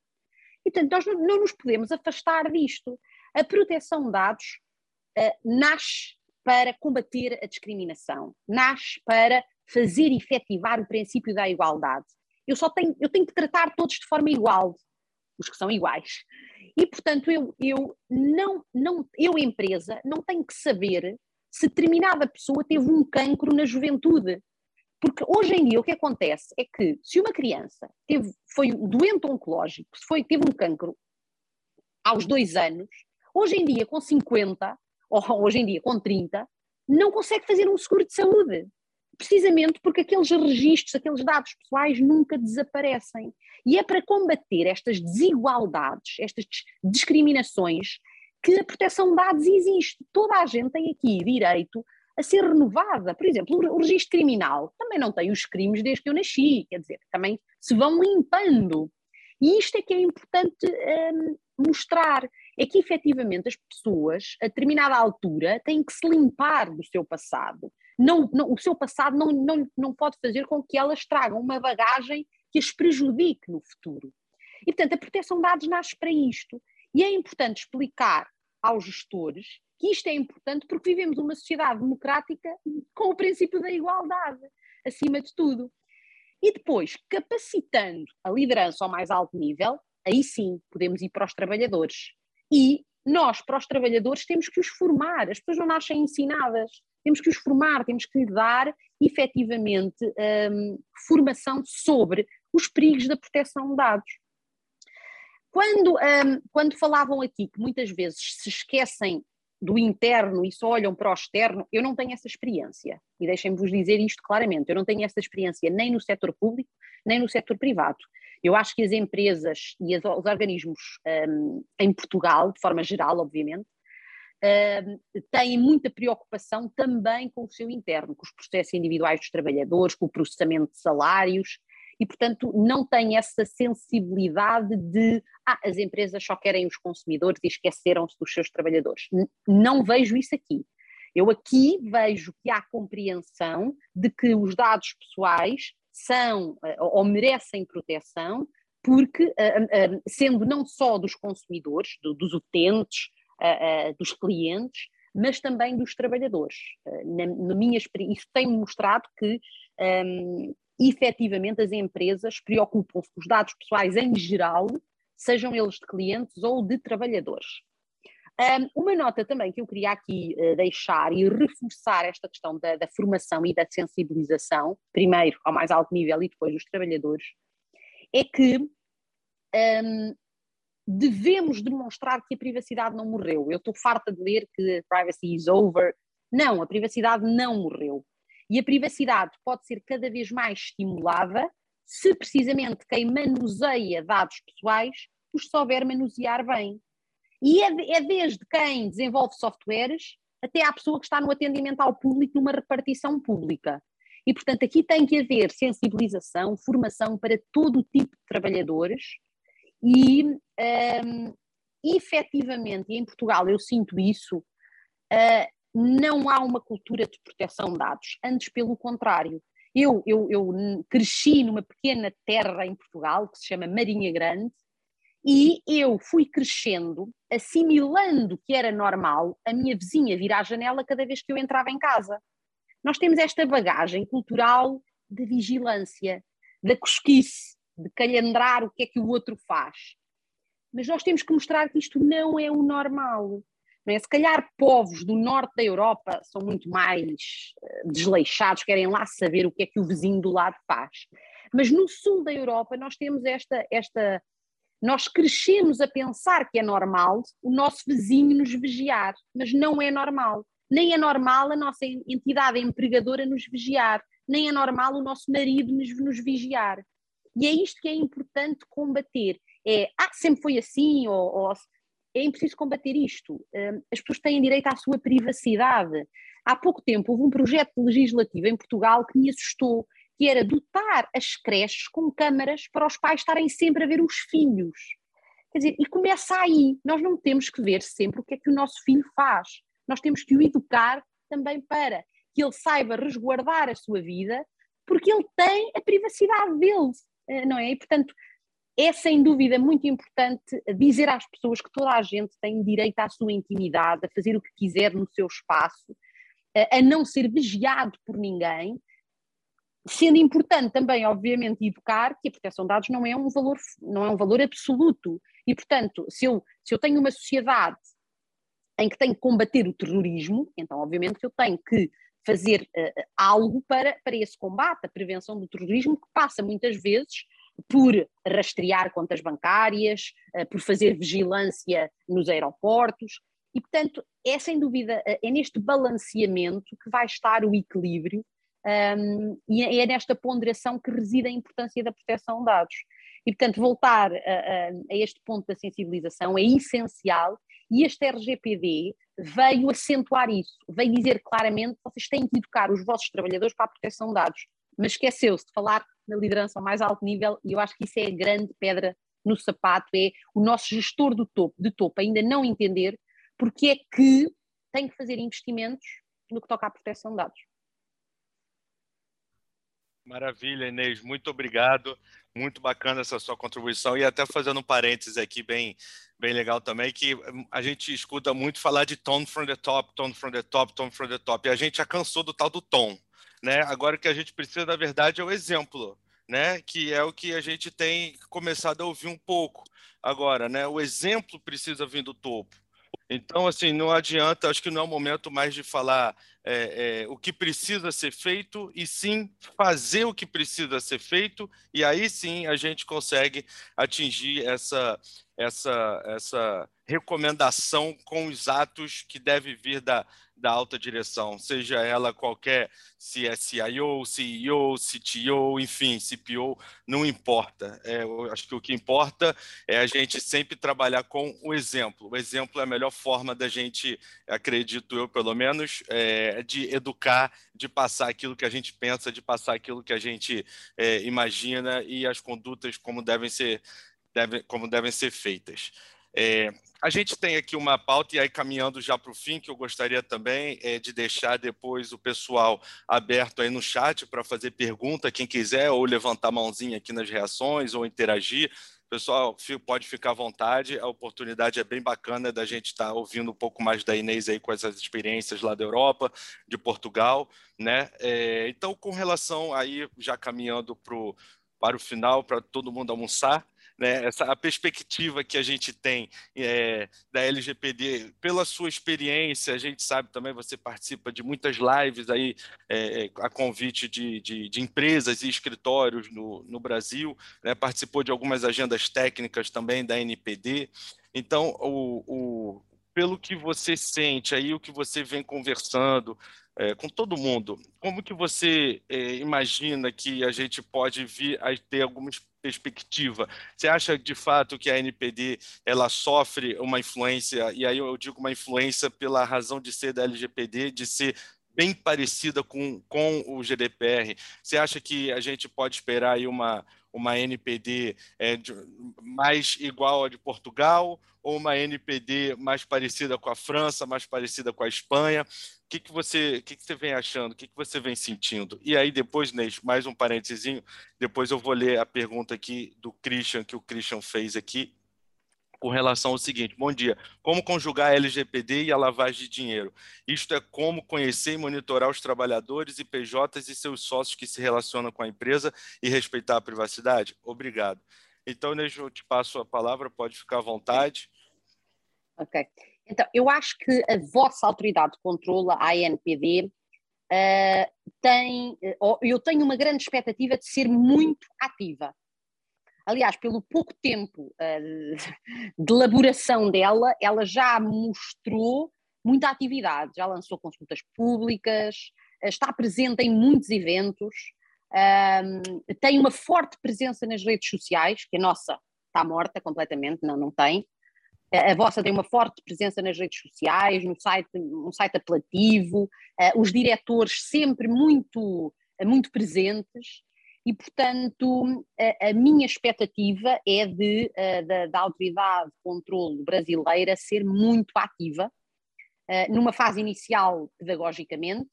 E, portanto, nós não, nos podemos afastar disto. A proteção de dados uh, nasce para combater a discriminação, nasce para fazer efetivar o princípio da igualdade. Eu só tenho, eu tenho que tratar todos de forma igual, os que são iguais. E, portanto, eu, eu, não, não, eu, empresa, não tenho que saber se determinada pessoa teve um cancro na juventude. Porque hoje em dia o que acontece é que se uma criança teve, foi doente oncológico, se foi, teve um cancro aos dois anos, hoje em dia com 50 ou hoje em dia com 30, não consegue fazer um seguro de saúde. Precisamente porque aqueles registros, aqueles dados pessoais nunca desaparecem. E é para combater estas desigualdades, estas discriminações, que a proteção de dados existe. Toda a gente tem aqui direito a ser renovada. Por exemplo, o registro criminal também não tem os crimes desde que eu nasci, quer dizer, também se vão limpando. E isto é que é importante um, mostrar, é que efetivamente as pessoas, a determinada altura, têm que se limpar do seu passado. Não, não, o seu passado não, não, não pode fazer com que elas tragam uma bagagem que as prejudique no futuro. E, portanto, a proteção de dados nasce para isto. E é importante explicar aos gestores que isto é importante porque vivemos uma sociedade democrática com o princípio da igualdade, acima de tudo. E depois, capacitando a liderança ao mais alto nível, aí sim podemos ir para os trabalhadores. E nós, para os trabalhadores, temos que os formar. As pessoas não nascem ensinadas. Temos que os formar, temos que lhe dar efetivamente um, formação sobre os perigos da proteção de dados. Quando, um, quando falavam aqui que muitas vezes se esquecem do interno e só olham para o externo, eu não tenho essa experiência. E deixem-me vos dizer isto claramente: eu não tenho essa experiência nem no setor público, nem no setor privado. Eu acho que as empresas e as, os organismos um, em Portugal, de forma geral, obviamente, um, têm muita preocupação também com o seu interno, com os processos individuais dos trabalhadores, com o processamento de salários, e, portanto, não têm essa sensibilidade de ah, as empresas só querem os consumidores e esqueceram-se dos seus trabalhadores. Não vejo isso aqui. Eu aqui vejo que há compreensão de que os dados pessoais são eh, ou merecem proteção, porque, eh, eh, sendo não só dos consumidores, dos utentes, dos clientes, mas também dos trabalhadores. Na, na minha isso tem mostrado que um, efetivamente as empresas preocupam-se com os dados pessoais em geral, sejam eles de clientes ou de trabalhadores. Um, uma nota também que eu queria aqui uh, deixar e reforçar esta questão da, da, formação e da sensibilização, primeiro ao mais alto nível e depois dos trabalhadores, é que um, devemos demonstrar que a privacidade não morreu. Eu estou farta de ler que privacy is over. Não, a privacidade não morreu. E a privacidade pode ser cada vez mais estimulada se precisamente quem manuseia dados pessoais os souber manusear bem. E é, é desde quem desenvolve softwares até à pessoa que está no atendimento ao público numa repartição pública. E, portanto, aqui tem que haver sensibilização, formação para todo o tipo de trabalhadores e, um, efetivamente, em Portugal eu sinto isso, uh, não há uma cultura de proteção de dados, antes pelo contrário. Eu, eu, eu cresci numa pequena terra em Portugal que se chama Marinha Grande e eu fui crescendo, assimilando que era normal a minha vizinha vir à janela cada vez que eu entrava em casa. Nós temos esta bagagem cultural da vigilância, da cosquice, de calhandrar o que é que o outro faz. Mas nós temos que mostrar que isto não é o normal. É? Se calhar povos do norte da Europa são muito mais uh, desleixados, querem lá saber o que é que o vizinho do lado faz. Mas no sul da Europa nós temos esta, esta nós crescemos a pensar que é normal o nosso vizinho nos vigiar, mas não é normal. Nem é normal a nossa entidade empregadora nos vigiar, nem é normal o nosso marido nos, nos vigiar. E é isto que é importante combater. É, ah, sempre foi assim, ou, ou é preciso combater isto. Hum, as pessoas têm direito à sua privacidade. Há pouco tempo houve um projeto legislativo em Portugal que me assustou, que era dotar as creches com câmaras para os pais estarem sempre a ver os filhos. Quer dizer, e começa aí. Nós não temos que ver sempre o que é que o nosso filho faz. Nós temos que o educar também para que ele saiba resguardar a sua vida, porque ele tem a privacidade dele, eh, não é? E, portanto, é sem dúvida muito importante dizer às pessoas que toda a gente tem direito à sua intimidade, a fazer o que quiser no seu espaço, a não ser vigiado por ninguém, sendo importante também, obviamente, educar que a proteção de dados não é um valor, não é um valor absoluto. E, portanto, se eu, se eu tenho uma sociedade em que tenho que combater o terrorismo, então, obviamente, eu tenho que fazer uh, algo para, para esse combate, a prevenção do terrorismo, que passa muitas vezes por rastrear contas bancárias, eh, por fazer vigilância nos aeroportos. E, portanto, é sem dúvida, é neste balanceamento que vai estar o equilíbrio um, e é nesta ponderação que reside a importância da proteção de dados. E, portanto, voltar a, a, a este ponto da sensibilização é essencial e este RGPD veio acentuar isso, veio dizer claramente que vocês têm que educar os vossos trabalhadores para a proteção de dados, mas esqueceu-se de falar na liderança ao mais alto nível e eu acho que isso é a grande pedra no sapato, é o nosso gestor do topo, de topo ainda não entender porque é que tem que fazer investimentos no que toca à proteção de dados. Maravilha, Inês, muito obrigado. Muito bacana essa sua contribuição. E até fazendo um parênteses aqui, bem, bem legal também, que a gente escuta muito falar de tone from the top, tone from the top, tone from the top. E a gente já cansou do tal do tom. Né? Agora o que a gente precisa, na verdade, é o exemplo, né? que é o que a gente tem começado a ouvir um pouco agora. Né? O exemplo precisa vir do topo. Então, assim, não adianta, acho que não é o momento mais de falar é, é, o que precisa ser feito, e sim fazer o que precisa ser feito, e aí sim a gente consegue atingir essa, essa, essa recomendação com os atos que deve vir da, da alta direção, seja ela qualquer, se é CEO, CTO, enfim, CPO, não importa. É, acho que o que importa é a gente sempre trabalhar com o exemplo. O exemplo é a melhor forma da gente, acredito eu, pelo menos, é, de educar, de passar aquilo que a gente pensa, de passar aquilo que a gente é, imagina e as condutas como devem ser, deve, como devem ser feitas. É, a gente tem aqui uma pauta, e aí caminhando já para o fim, que eu gostaria também é, de deixar depois o pessoal aberto aí no chat para fazer pergunta, quem quiser, ou levantar a mãozinha aqui nas reações, ou interagir. Pessoal, pode ficar à vontade, a oportunidade é bem bacana da gente estar tá ouvindo um pouco mais da Inês aí com essas experiências lá da Europa, de Portugal, né? É, então, com relação aí, já caminhando pro, para o final, para todo mundo almoçar, né, essa, a perspectiva que a gente tem é, da LGPD, pela sua experiência, a gente sabe também, você participa de muitas lives aí, é, a convite de, de, de, empresas e escritórios no, no Brasil, né, participou de algumas agendas técnicas também da NPD. Então, o, o, pelo que você sente aí, o que você vem conversando, é, com todo mundo, como que você é, imagina que a gente pode vir a ter alguma perspectiva? Você acha de fato que a NPD ela sofre uma influência, e aí eu digo uma influência pela razão de ser da LGPD, de ser bem parecida com, com o GDPR. Você acha que a gente pode esperar aí uma, uma NPD é, de, mais igual a de Portugal ou uma NPD mais parecida com a França, mais parecida com a Espanha? Que, que, você, que, que você vem achando? O que, que você vem sentindo? E aí depois, Ney, mais um parênteses, depois eu vou ler a pergunta aqui do Christian, que o Christian fez aqui, com relação ao seguinte: bom dia. Como conjugar a LGPD e a lavagem de dinheiro? Isto é como conhecer e monitorar os trabalhadores e PJs e seus sócios que se relacionam com a empresa e respeitar a privacidade? Obrigado. Então, Nejo, eu te passo a palavra, pode ficar à vontade. Ok. Então, eu acho que a vossa autoridade de controle, a ANPD, uh, eh, tem, uh, eu tenho uma grande expectativa de ser muito ativa. Aliás, pelo pouco tempo uh, de elaboração dela, ela já mostrou muita atividade, já lançou consultas públicas, está presente em muitos eventos, uh, tem uma forte presença nas redes sociais, que a nossa está morta completamente, não, não tem. A vossa tem uma forte presença nas redes sociais, no site, um site apelativo, os diretores sempre muito, muito presentes e, portanto, a, a minha expectativa é de, uh, da, da, Autoridade de Controlo Brasileira ser muito ativa, numa fase inicial, pedagogicamente.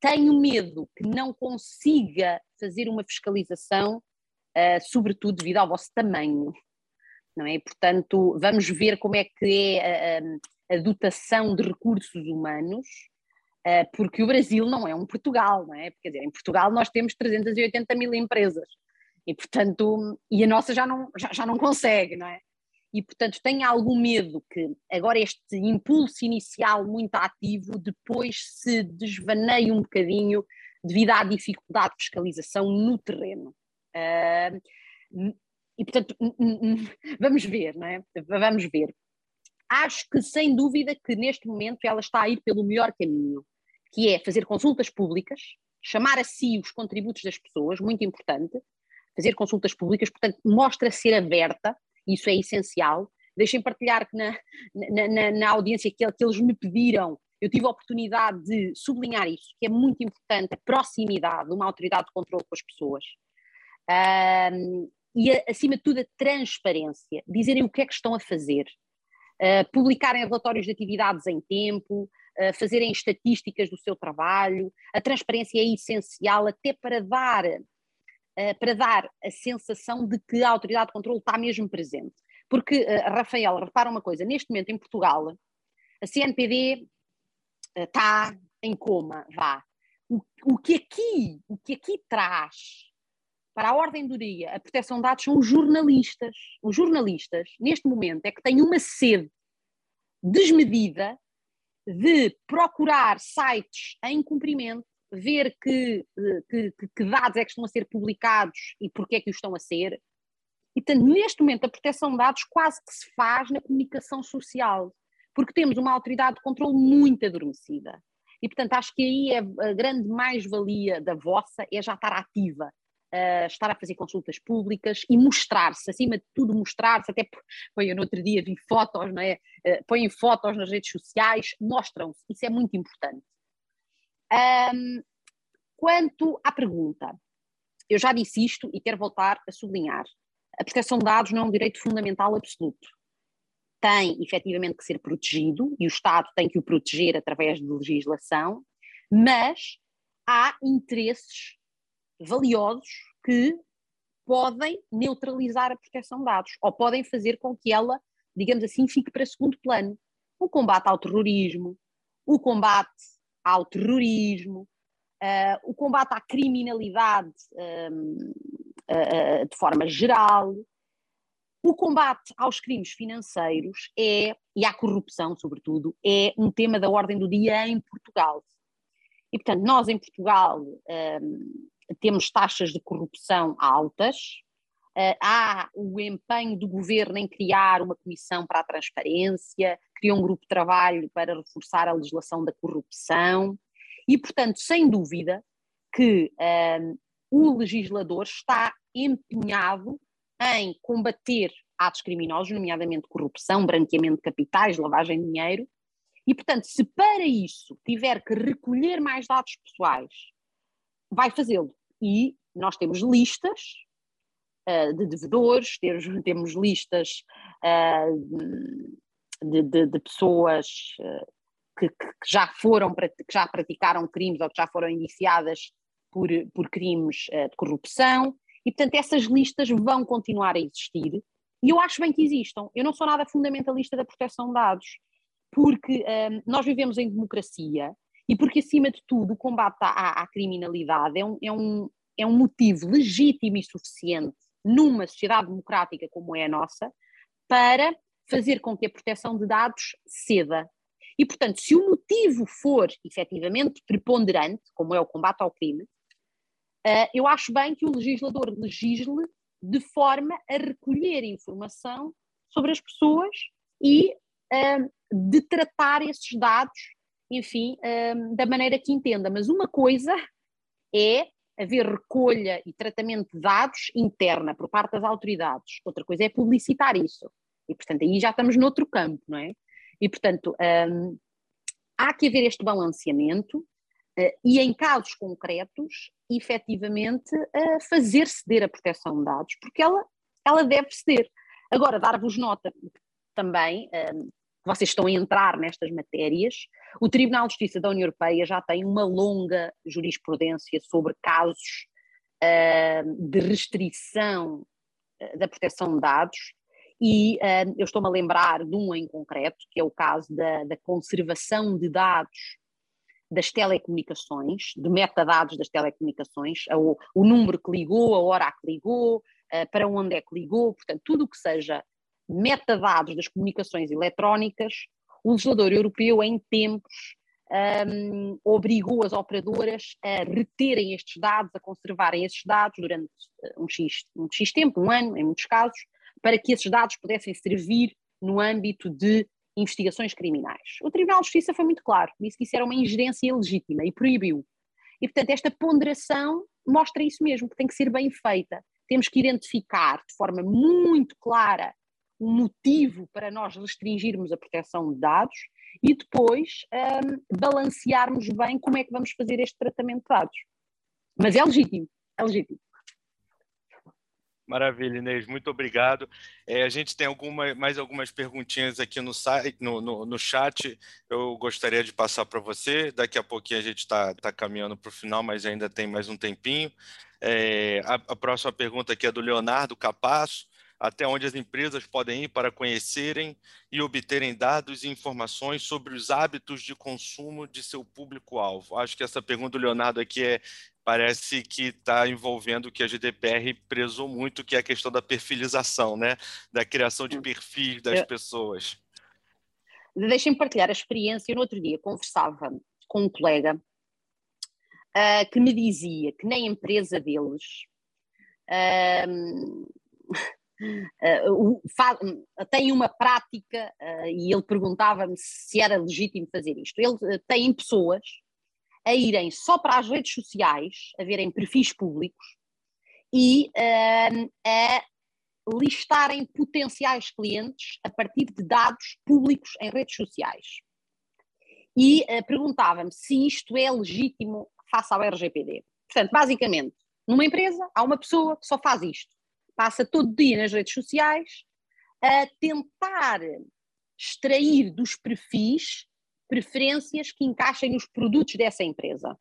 Tenho medo que não consiga fazer uma fiscalização, sobretudo devido ao vosso tamanho. Não é? Portanto, vamos ver como é que é a, a, dotação de recursos humanos eh, porque o Brasil não é um Portugal, não é? Quer dizer, em Portugal nós temos 380 mil empresas e, portanto, e a nossa já não, já, já não consegue, não é? E, portanto, tenho algum medo que agora este impulso inicial muito ativo depois se desvaneie um bocadinho devido à dificuldade de fiscalização no terreno. Uh, e, portanto, vamos ver, não é? Vamos ver. acho que sem dúvida que neste momento ela está a ir pelo melhor caminho, que é fazer consultas públicas, chamar a si os contributos das pessoas, muito importante, fazer consultas públicas, portanto, mostra ser aberta, isso é essencial. Deixem partilhar que na, na, na, na audiência que, que eles me pediram, eu tive a oportunidade de sublinhar isso, que é muito importante, a proximidade de uma autoridade de controle com as pessoas. Um, e, acima de tudo, a transparência, dizerem o que é que estão a fazer, uh, publicarem relatórios de atividades em tempo, uh, fazerem estatísticas do seu trabalho. A transparência é essencial até para dar, uh, para dar a sensação de que a autoridade de controle está mesmo presente. Porque, Rafael, repara uma coisa, neste momento em Portugal, a CNPD está em coma, vá. O, o, que aqui, o que aqui traz para a ordem do dia, a proteção de dados são os jornalistas. Os jornalistas, neste momento, é que têm uma sede desmedida de procurar sites em cumprimento, ver que, que, que, dados é que estão a ser publicados e porque é que os estão a ser. E, portanto, neste momento, a proteção de dados quase que se faz na comunicação social, porque temos uma autoridade de controle muito adormecida. E, portanto, acho que aí é a grande mais-valia da vossa é já estar ativa, uh, estar a fazer consultas públicas e mostrar-se, acima de tudo mostrar-se, até põe eu no outro dia vi fotos, não é? Uh, põem fotos nas redes sociais, mostram-se, isso é muito importante. Um, quanto à pergunta, eu já disse isto e quero voltar a sublinhar. A proteção de dados não é um direito fundamental absoluto. Tem efetivamente que ser protegido e o Estado tem que o proteger através de legislação, mas há interesses valiosos que podem neutralizar a proteção de dados ou podem fazer com que ela, digamos assim, fique para segundo plano. O combate ao terrorismo, o combate ao terrorismo, uh, o combate à criminalidade um, uh, de forma geral, o combate aos crimes financeiros é, e à corrupção, sobretudo, é um tema da ordem do dia em Portugal. E, portanto, nós em Portugal um, temos taxas de corrupção altas, uh, há o empenho do governo em criar uma comissão para a transparência, criou um grupo de trabalho para reforçar a legislação da corrupção, e, portanto, sem dúvida que uh, o legislador está empenhado em combater atos criminosos, nomeadamente corrupção, branqueamento de capitais, lavagem de dinheiro, e, portanto, se para isso tiver que recolher mais dados pessoais, vai fazê-lo. E nós temos listas uh, de devedores, temos, temos listas uh, de, de, de, pessoas uh, que, que, já foram, que já praticaram crimes ou que já foram indiciadas por, por crimes de corrupção, e portanto essas listas vão continuar a existir, e eu acho bem que existam. Eu não sou nada fundamentalista da proteção de dados, porque nós vivemos em democracia e porque, acima de tudo, o combate à, à criminalidade é um, é, um, é um motivo legítimo e suficiente numa sociedade democrática como é a nossa para fazer com que a proteção de dados ceda. E, portanto, se o motivo for efetivamente preponderante, como é o combate ao crime, uh, eu acho bem que o legislador legisle de forma a recolher informação sobre as pessoas e uh, de tratar esses dados enfim, um, da maneira que entenda. Mas uma coisa é haver recolha e tratamento de dados interna por parte das autoridades, outra coisa é publicitar isso. E, portanto, aí já estamos noutro campo, não é? E, portanto, um, há que haver este balanceamento uh, e, em casos concretos, efetivamente, uh, fazer ceder a proteção de dados, porque ela, ela deve ceder. Agora, dar-vos nota também, um, vocês estão a entrar nestas matérias, o Tribunal de Justiça da União Europeia já tem uma longa jurisprudência sobre casos uh, de restrição uh, da proteção de dados, e uh, eu estou-me a lembrar de um em concreto, que é o caso da, da conservação de dados das telecomunicações, de metadados das telecomunicações, o, o número que ligou, a hora que ligou, para onde é que ligou, portanto, tudo o que seja metadados das comunicações eletrónicas, o legislador europeu, em tempos, um, obrigou as operadoras a reterem estes dados, a conservarem esses dados durante eh, um X, um X tempo, um ano, em muitos casos, para que esses dados pudessem servir no âmbito de investigações criminais. O Tribunal de Justiça foi muito claro, disse que isso era uma ingerência ilegítima e proibiu. E, portanto, esta ponderação mostra isso mesmo, que tem que ser bem feita. Temos que identificar de forma muito clara o motivo para nós restringirmos a proteção de dados e depois um, balancearmos bem como é que vamos fazer este tratamento de dados. Mas é legítimo, é legítimo. Maravilha, Inês, muito obrigado. É, a gente tem alguma, mais algumas perguntinhas aqui no, site, no, no, no chat. Eu gostaria de passar para você. Daqui a pouquinho a gente está tá caminhando para o final, mas ainda tem mais um tempinho. É, a, a, próxima pergunta aqui é do Leonardo Capasso. Até onde as empresas podem ir para conhecerem e obterem dados e informações sobre os hábitos de consumo de seu público-alvo? Acho que essa pergunta do Leonardo aqui é, parece que está envolvendo o que a GDPR prezou muito, que é a questão da perfilização, né? da criação de perfis das Eu... pessoas. Deixem-me partilhar a experiência. No outro dia conversava com um colega uh, que me dizia que na empresa deles uh, uh, tem uma prática e ele perguntava-me se era legítimo fazer isto. Ele tem pessoas a irem só para as redes sociais, a verem perfis públicos e uh, a listarem potenciais clientes a partir de dados públicos em redes sociais. E uh, perguntava-me se isto é legítimo face ao RGPD. Portanto, basicamente, numa empresa há uma pessoa que só faz isto. Passa todo dia nas redes sociais a tentar extrair dos perfis preferências que encaixem nos produtos dessa empresa.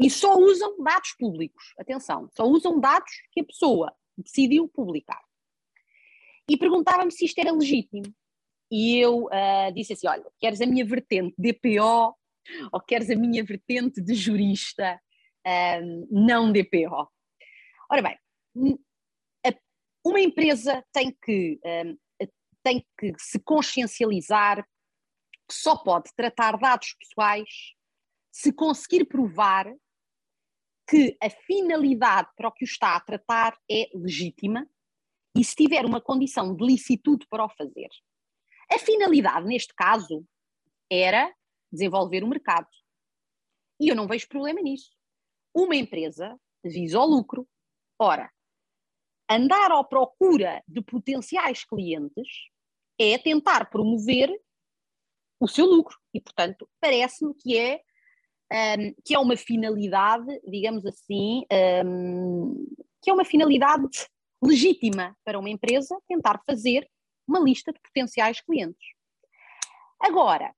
E só usam dados públicos, atenção, só usam dados que a pessoa decidiu publicar. E perguntava-me se isto era legítimo. E eu uh, disse assim: olha, queres a minha vertente DPO ou queres a minha vertente de jurista ah, não DPO? Ora bem, uma empresa tem que, um, tem que se consciencializar que só pode tratar dados pessoais se conseguir provar que a finalidade para o que o está a tratar é legítima e se tiver uma condição de licitude para o fazer. A finalidade, neste caso, era desenvolver o mercado. E eu não vejo problema nisso. Uma empresa visa o lucro. Ora, andar à procura de potenciais clientes é tentar promover o seu lucro. E, portanto, parece-me que é, um, que é uma finalidade, digamos assim, um, que é uma finalidade legítima para uma empresa tentar fazer uma lista de potenciais clientes. Agora,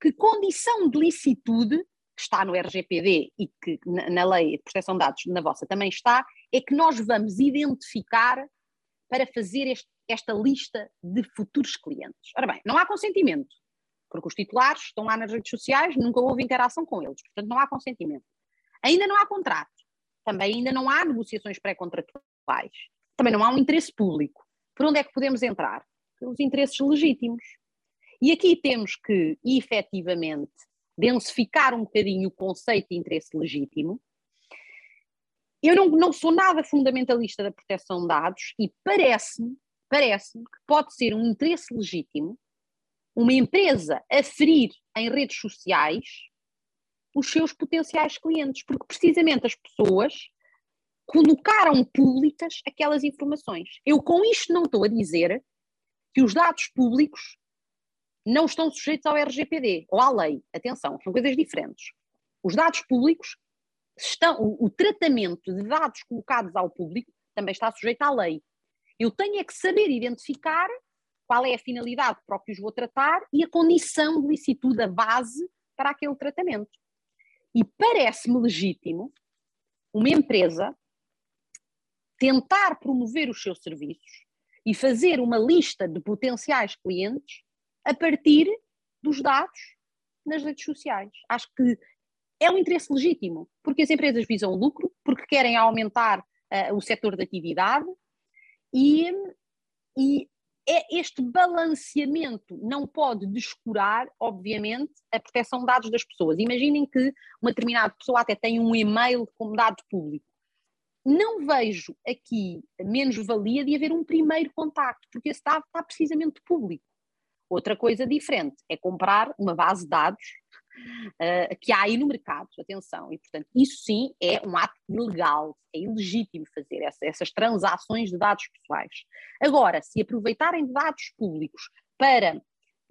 que condição de licitude, está no RGPD e que na, Lei de Proteção de Dados, na vossa também está, é que nós vamos identificar para fazer este, esta lista de futuros clientes. Ora bem, não há consentimento porque os titulares estão lá nas redes sociais, nunca houve interação com eles, portanto não há consentimento. Ainda não há contrato, também ainda não há negociações pré-contratuais, também não há um interesse público. Por onde é que podemos entrar? Pelos interesses legítimos. E aqui temos que, efetivamente, densificar um bocadinho o conceito de interesse legítimo. Eu não, não sou nada fundamentalista da proteção de dados e parece-me parece que pode ser um interesse legítimo uma empresa aferir em redes sociais os seus potenciais clientes, porque precisamente as pessoas colocaram públicas aquelas informações. Eu com isto não estou a dizer que os dados públicos não estão sujeitos ao RGPD ou à lei. Atenção, são coisas diferentes. Os dados públicos estão, o, o tratamento de dados colocados ao público também está sujeito à lei. Eu tenho é que saber identificar qual é a finalidade para o que os vou tratar e a condição de licitude, a base para aquele tratamento. E parece-me legítimo uma empresa tentar promover os seus serviços e fazer uma lista de potenciais clientes a partir dos dados nas redes sociais. Acho que é um interesse legítimo, porque as empresas visam lucro, porque querem aumentar uh, o setor de atividade e, e é este balanceamento não pode descurar, obviamente, a proteção de dados das pessoas. Imaginem que uma determinada pessoa até tem um e-mail como dado público. Não vejo aqui menos-valia de haver um primeiro contacto, porque esse dado está precisamente público. Outra coisa diferente é comprar uma base de dados uh, que há aí no mercado, atenção, e portanto isso sim é um ato ilegal, é ilegítimo fazer essa, essas transações de dados pessoais. Agora, se aproveitarem dados públicos para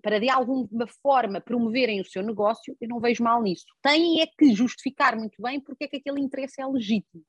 para de alguma forma promoverem o seu negócio, eu não vejo mal nisso. Têm é que justificar muito bem porque é que aquele interesse é legítimo.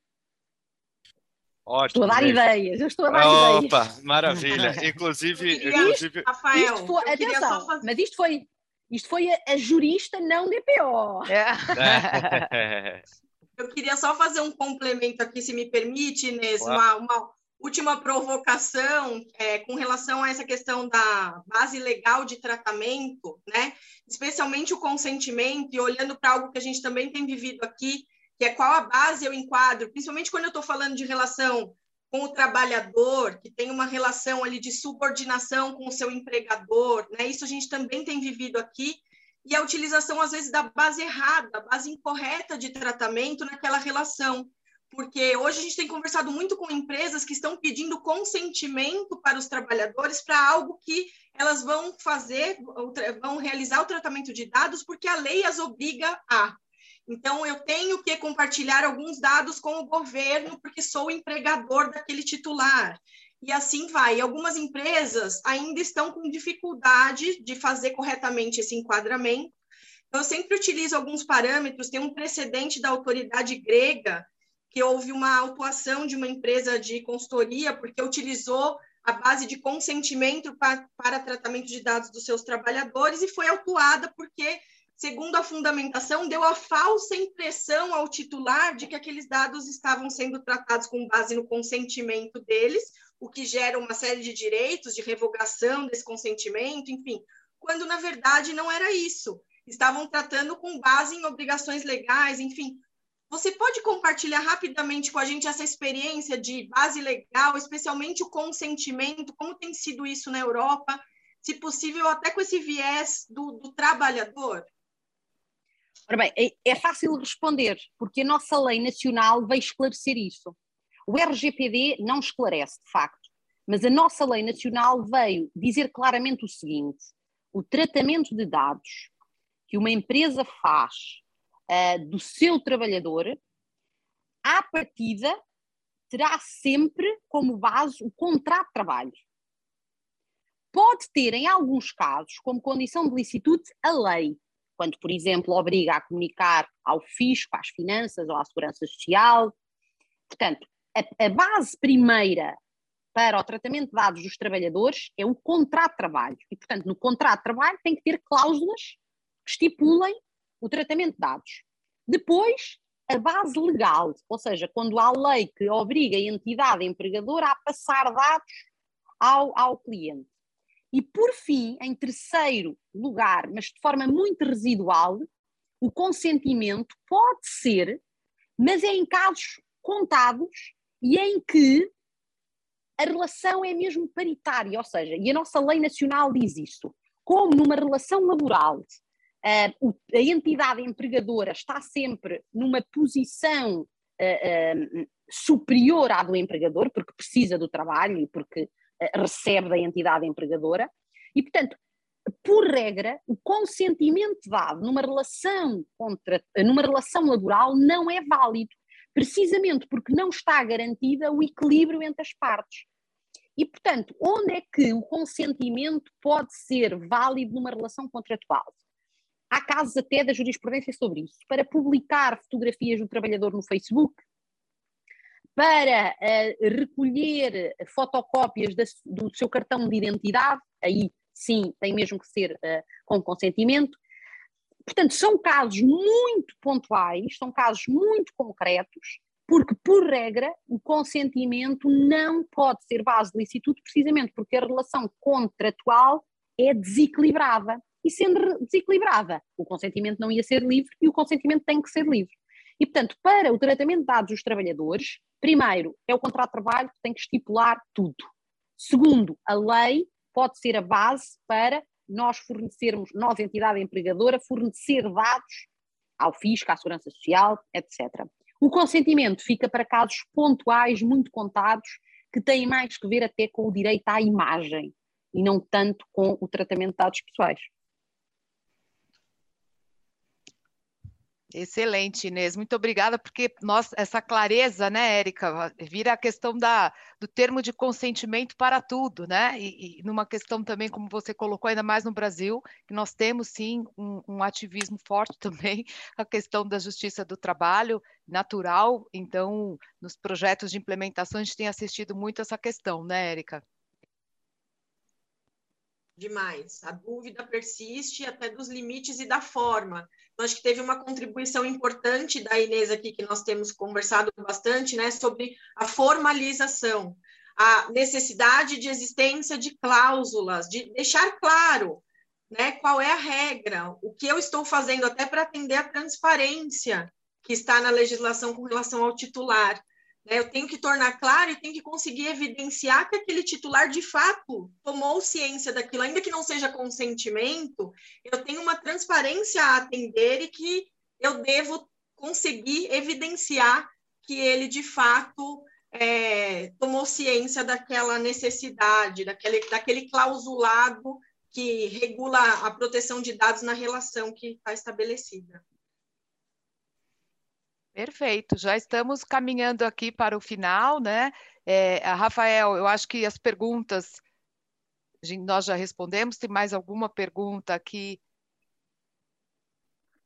Ótimo, estou a dar ideias, eu estou a dar Opa, ideias. Opa, maravilha. Inclusive, queria, inclusive... Rafael, isto foi, atenção, fazer... mas isto foi, isto foi a, a jurista, não DPO. É. eu queria só fazer um complemento aqui, se me permite, Inês, uma, uma, última provocação é, com relação a essa questão da base legal de tratamento, né? especialmente o consentimento, e olhando para algo que a gente também tem vivido aqui, que é qual a base eu enquadro, principalmente quando eu estou falando de relação com o trabalhador, que tem uma relação ali de subordinação com o seu empregador, né? Isso a gente também tem vivido aqui, e a utilização, às vezes, da base errada, a base incorreta de tratamento naquela relação. Porque hoje a gente tem conversado muito com empresas que estão pedindo consentimento para os trabalhadores para algo que elas vão fazer, vão realizar o tratamento de dados, porque a lei as obriga a. Então, eu tenho que compartilhar alguns dados com o governo, porque sou o empregador daquele titular. E assim vai. Algumas empresas ainda estão com dificuldade de fazer corretamente esse enquadramento. Eu sempre utilizo alguns parâmetros. Tem um precedente da autoridade grega, que houve uma autuação de uma empresa de consultoria, porque utilizou a base de consentimento para, para tratamento de dados dos seus trabalhadores e foi autuada porque segundo a fundamentação, deu a falsa impressão ao titular de que aqueles dados estavam sendo tratados com base no consentimento deles, o que gera uma série de direitos de revogação desse consentimento, enfim, quando na verdade não era isso. Estavam tratando com base em obrigações legais, enfim. Você pode compartilhar rapidamente com a gente essa experiência de base legal, especialmente o consentimento, como tem sido isso na Europa, se possível, até com esse viés do, do trabalhador? Ora bem, é, é fácil responder, porque a nossa lei nacional veio esclarecer isso. O RGPD não esclarece, de facto, mas a nossa lei nacional veio dizer claramente o seguinte: o tratamento de dados que uma empresa faz uh, do seu trabalhador, à partida, terá sempre como base o contrato de trabalho. Pode ter, em alguns casos, como condição de licitude, a lei, quando, por exemplo, obriga a comunicar ao fisco, às finanças ou à segurança social. Portanto, a, a base primeira para o tratamento de dados dos trabalhadores é o contrato de trabalho. E, portanto, no contrato de trabalho tem que ter cláusulas que estipulem o tratamento de dados. Depois, a base legal, ou seja, quando há lei que obriga a entidade empregadora a passar dados ao, ao cliente. E, por fim, em terceiro lugar, mas de forma muito residual, o consentimento pode ser, mas é em casos contados e em que a relação é mesmo paritária, ou seja, e a nossa lei nacional diz isso, como numa relação laboral a entidade empregadora está sempre numa posição superior à do empregador, porque precisa do trabalho e porque recebe da entidade empregadora, e, portanto, por regra, o consentimento dado numa relação, contra, numa relação laboral não é válido, precisamente porque não está garantida o equilíbrio entre as partes. E, portanto, onde é que o consentimento pode ser válido numa relação contratual? Há casos até da jurisprudência sobre isso. Para publicar fotografias do trabalhador no Facebook, para uh, recolher fotocópias do seu cartão de identidade, aí sim tem mesmo que ser uh, com consentimento. Portanto, são casos muito pontuais, são casos muito concretos, porque, por regra, o consentimento não pode ser base de licitude, precisamente porque a relação contratual é desequilibrada. E sendo desequilibrada, o consentimento não ia ser livre e o consentimento tem que ser livre. E, portanto, para o tratamento de dados dos trabalhadores, primeiro, é o contrato de trabalho que tem que estipular tudo. Segundo, a lei pode ser a base para nós fornecermos, nós, entidade empregadora, fornecer dados ao fisco, à segurança social, etc. O consentimento fica para casos pontuais, muito contados, que têm mais que ver até com o direito à imagem. e não tanto com o tratamento de dados pessoais. Excelente, Inês. Muito obrigada, porque nós, essa clareza, né, Érica, vira a questão da, do termo de consentimento para tudo, né? E, e, numa questão também, como você colocou, ainda mais no Brasil, que nós temos sim um, um ativismo forte também, a questão da justiça do trabalho natural. Então, nos projetos de implementação, a gente tem assistido muito essa questão, né, Érica? Demais. A dúvida persiste até dos limites e da forma. Então, acho que teve uma contribuição importante da Inês aqui, que nós temos conversado bastante, né, sobre a formalização, a necessidade de existência de cláusulas, de deixar claro né, qual é a regra, o que eu estou fazendo até para atender a transparência que está na legislação com relação ao titular. Né? Eu tenho que tornar claro e tenho que conseguir evidenciar que aquele titular de fato tomou ciência daquilo, ainda que não seja consentimento, eu tenho uma transparência a atender e que eu devo conseguir evidenciar que ele de fato é, tomou ciência daquela necessidade, daquele, daquele clausulado que regula a proteção de dados na relação que está estabelecida. Perfeito, já estamos caminhando aqui para o final, né? É, Rafael, eu acho que as perguntas nós já respondemos. Tem mais alguma pergunta aqui?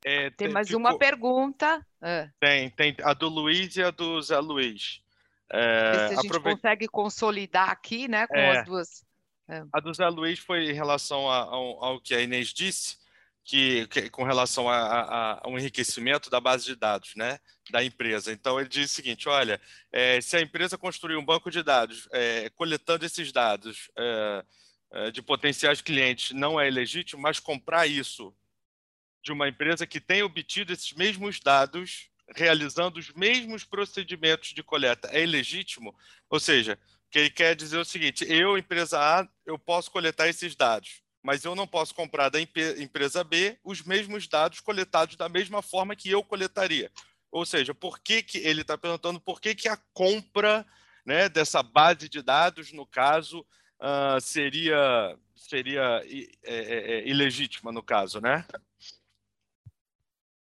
É, tem, tem, mais ficou... uma pergunta. É. Tem, tem a do Luiz e a do Zé Luiz. É, se a gente consegue consolidar aqui, né, com é. as duas. É. A do Zé Luiz foi em relação a, ao, ao que a Inês disse que, que com relação a, a, ao enriquecimento da base de dados, né, da empresa. Então ele diz o seguinte: olha, é, se a empresa construir um banco de dados é, coletando esses dados é, é de potenciais clientes não é legítimo, mas comprar isso de uma empresa que tem obtido esses mesmos dados realizando os mesmos procedimentos de coleta é ilegítimo? Ou seja, que ele quer dizer o seguinte: eu, empresa A, eu posso coletar esses dados mas eu não posso comprar da empresa B os mesmos dados coletados da mesma forma que eu coletaria. Ou seja, por que, que ele está perguntando por que, que a compra né, dessa base de dados, no caso, uh, seria, seria é, é, é, ilegítima, no caso, né?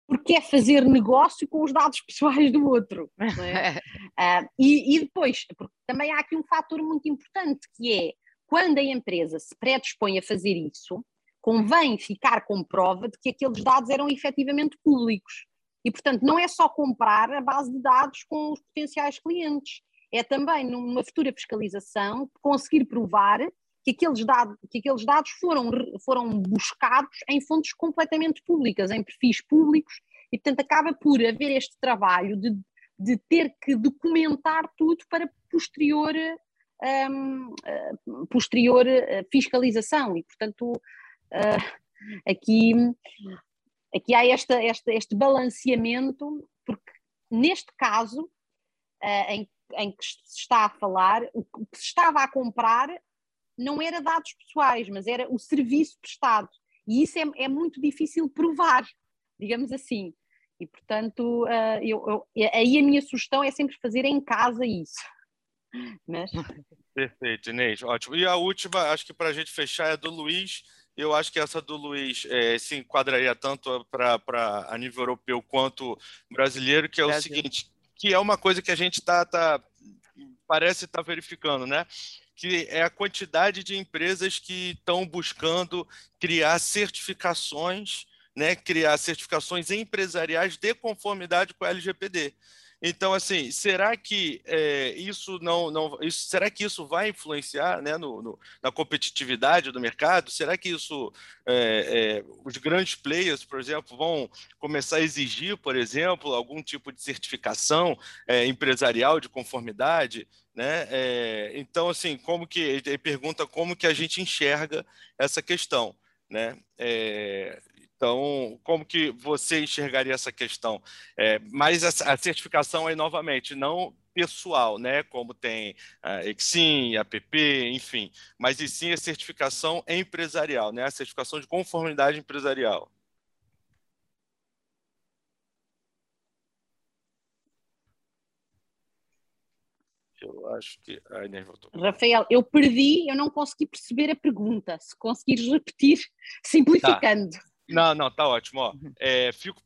Porque é fazer negócio com os dados pessoais do outro. É? uh, e, e depois, também há aqui um fator muito importante que é quando a empresa se predispõe a fazer isso, convém ficar com prova de que aqueles dados eram efetivamente públicos. E, portanto, não é só comprar a base de dados com os potenciais clientes, é também, numa futura fiscalização, conseguir provar que aqueles, dados, que aqueles dados foram, foram buscados em fontes completamente públicas, em perfis públicos, e, portanto, acaba por haver este trabalho de, de ter que documentar tudo para posterior um, posterior fiscalização e, portanto, uh, aqui, aqui há esta, esta, este balanceamento, porque neste caso uh, em, em que se está a falar, o que se estava a comprar não era dados pessoais, mas era o serviço prestado. E isso é, é muito difícil provar, digamos assim. E, portanto, eu, eu, aí a minha sugestão é sempre fazer em casa isso. Mas... Perfeito, Inês, ótimo. E a última, acho que para a gente fechar, é do Luiz. Eu acho que essa do Luiz é, se enquadraria tanto para a nível europeu quanto brasileiro, que é o seguinte, que é uma coisa que a gente tá, tá parece estar tá verificando, né? Que é a quantidade de empresas que estão buscando criar certificações, né? Criar certificações empresariais de conformidade com a LGPD. Então, assim, será que é, isso não, não isso, será que isso vai influenciar né, no, no, na competitividade do mercado? Será que isso é, é, os grandes players, por exemplo, vão começar a exigir, por exemplo, algum tipo de certificação empresarial de conformidade? Né? então, assim, como que ele pergunta como que a gente enxerga essa questão? Né? É, então, como que você enxergaria essa questão? É, mas a, a, certificação aí, novamente, não pessoal, né? Como tem a Exim, APP, enfim, mas e sim a certificação empresarial, né? A certificação de conformidade empresarial. Eu acho que a Inês voltou. Rafael, eu perdi, eu não consegui perceber a pergunta. Se conseguires repetir, simplificando. Tá. Não, não, tá ótimo. Ó. Uhum. É, fico,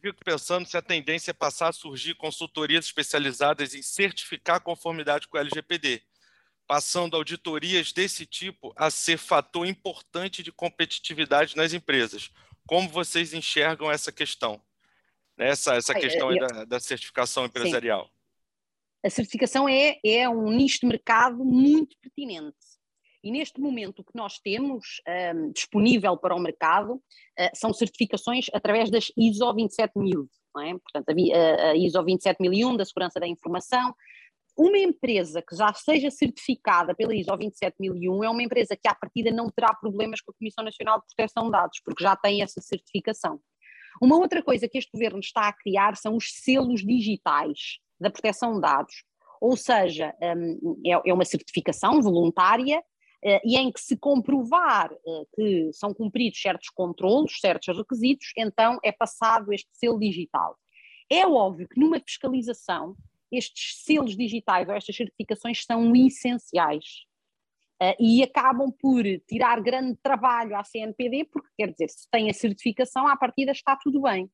fico, pensando se a tendência é passar a surgir consultorias especializadas em certificar conformidade com o LGPD, passando auditorias desse tipo a ser fator importante de competitividade nas empresas. Como vocês enxergam essa questão? Essa, essa questão eu... da, da, certificação empresarial. Sim. A certificação é, é um nicho de mercado muito pertinente e neste momento o que nós temos um, disponível para o mercado uh, são certificações através das ISO 27000, não é? Portanto, a, a ISO 27001 da segurança da informação. Uma empresa que já seja certificada pela ISO 27001 é uma empresa que à partida não terá problemas com a Comissão Nacional de Proteção de Dados, porque já tem essa certificação. Uma outra coisa que este governo está a criar são os selos digitais da proteção de dados, ou seja, hum, é, é uma certificação voluntária eh, e em que se comprovar eh, que são cumpridos certos controlos, certos requisitos, então é passado este selo digital. É óbvio que numa fiscalização estes selos digitais ou estas certificações são essenciais uh, e acabam por tirar grande trabalho à CNPD, porque quer dizer, se tem a certificação, à partida está tudo bem.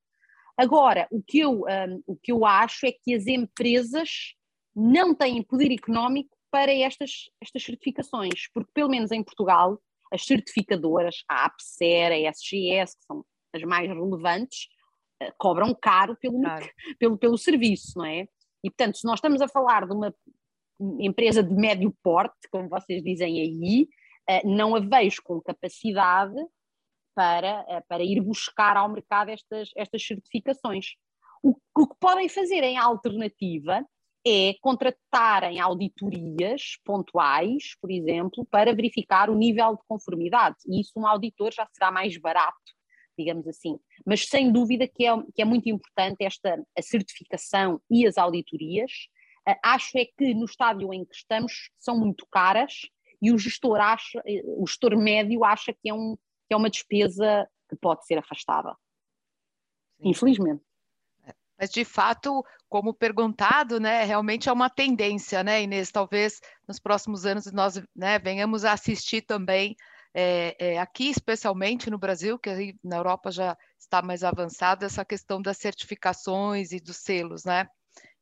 Agora, o que eu, um, o que eu acho é que as empresas não têm poder económico para estas, estas certificações, porque pelo menos em Portugal, as certificadoras, a APSER, a SGS, que são as mais relevantes, eh, cobram caro pelo, claro. pelo, pelo serviço, não é? E portanto, se nós estamos a falar de uma empresa de médio porte, como vocês dizem aí, eh, não a vejo com capacidade para, eh, para ir buscar ao mercado estas, estas certificações. O, o que podem fazer em alternativa é contratarem auditorias pontuais, por exemplo, para verificar o nível de conformidade. E isso um auditor já será mais barato, digamos assim. Mas sem dúvida que é, que é muito importante esta a certificação e as auditorias. Uh, acho é que no estádio em que estamos são muito caras e o gestor acha, o gestor médio acha que é, um, que é uma despesa que pode ser afastada. Infelizmente. Mas, de fato, como perguntado, né, realmente é uma tendência, né, Inês? Talvez nos próximos anos nós né, venhamos a assistir também, é, é, aqui especialmente no Brasil, que na Europa já está mais avançado, essa questão das certificações e dos selos, né?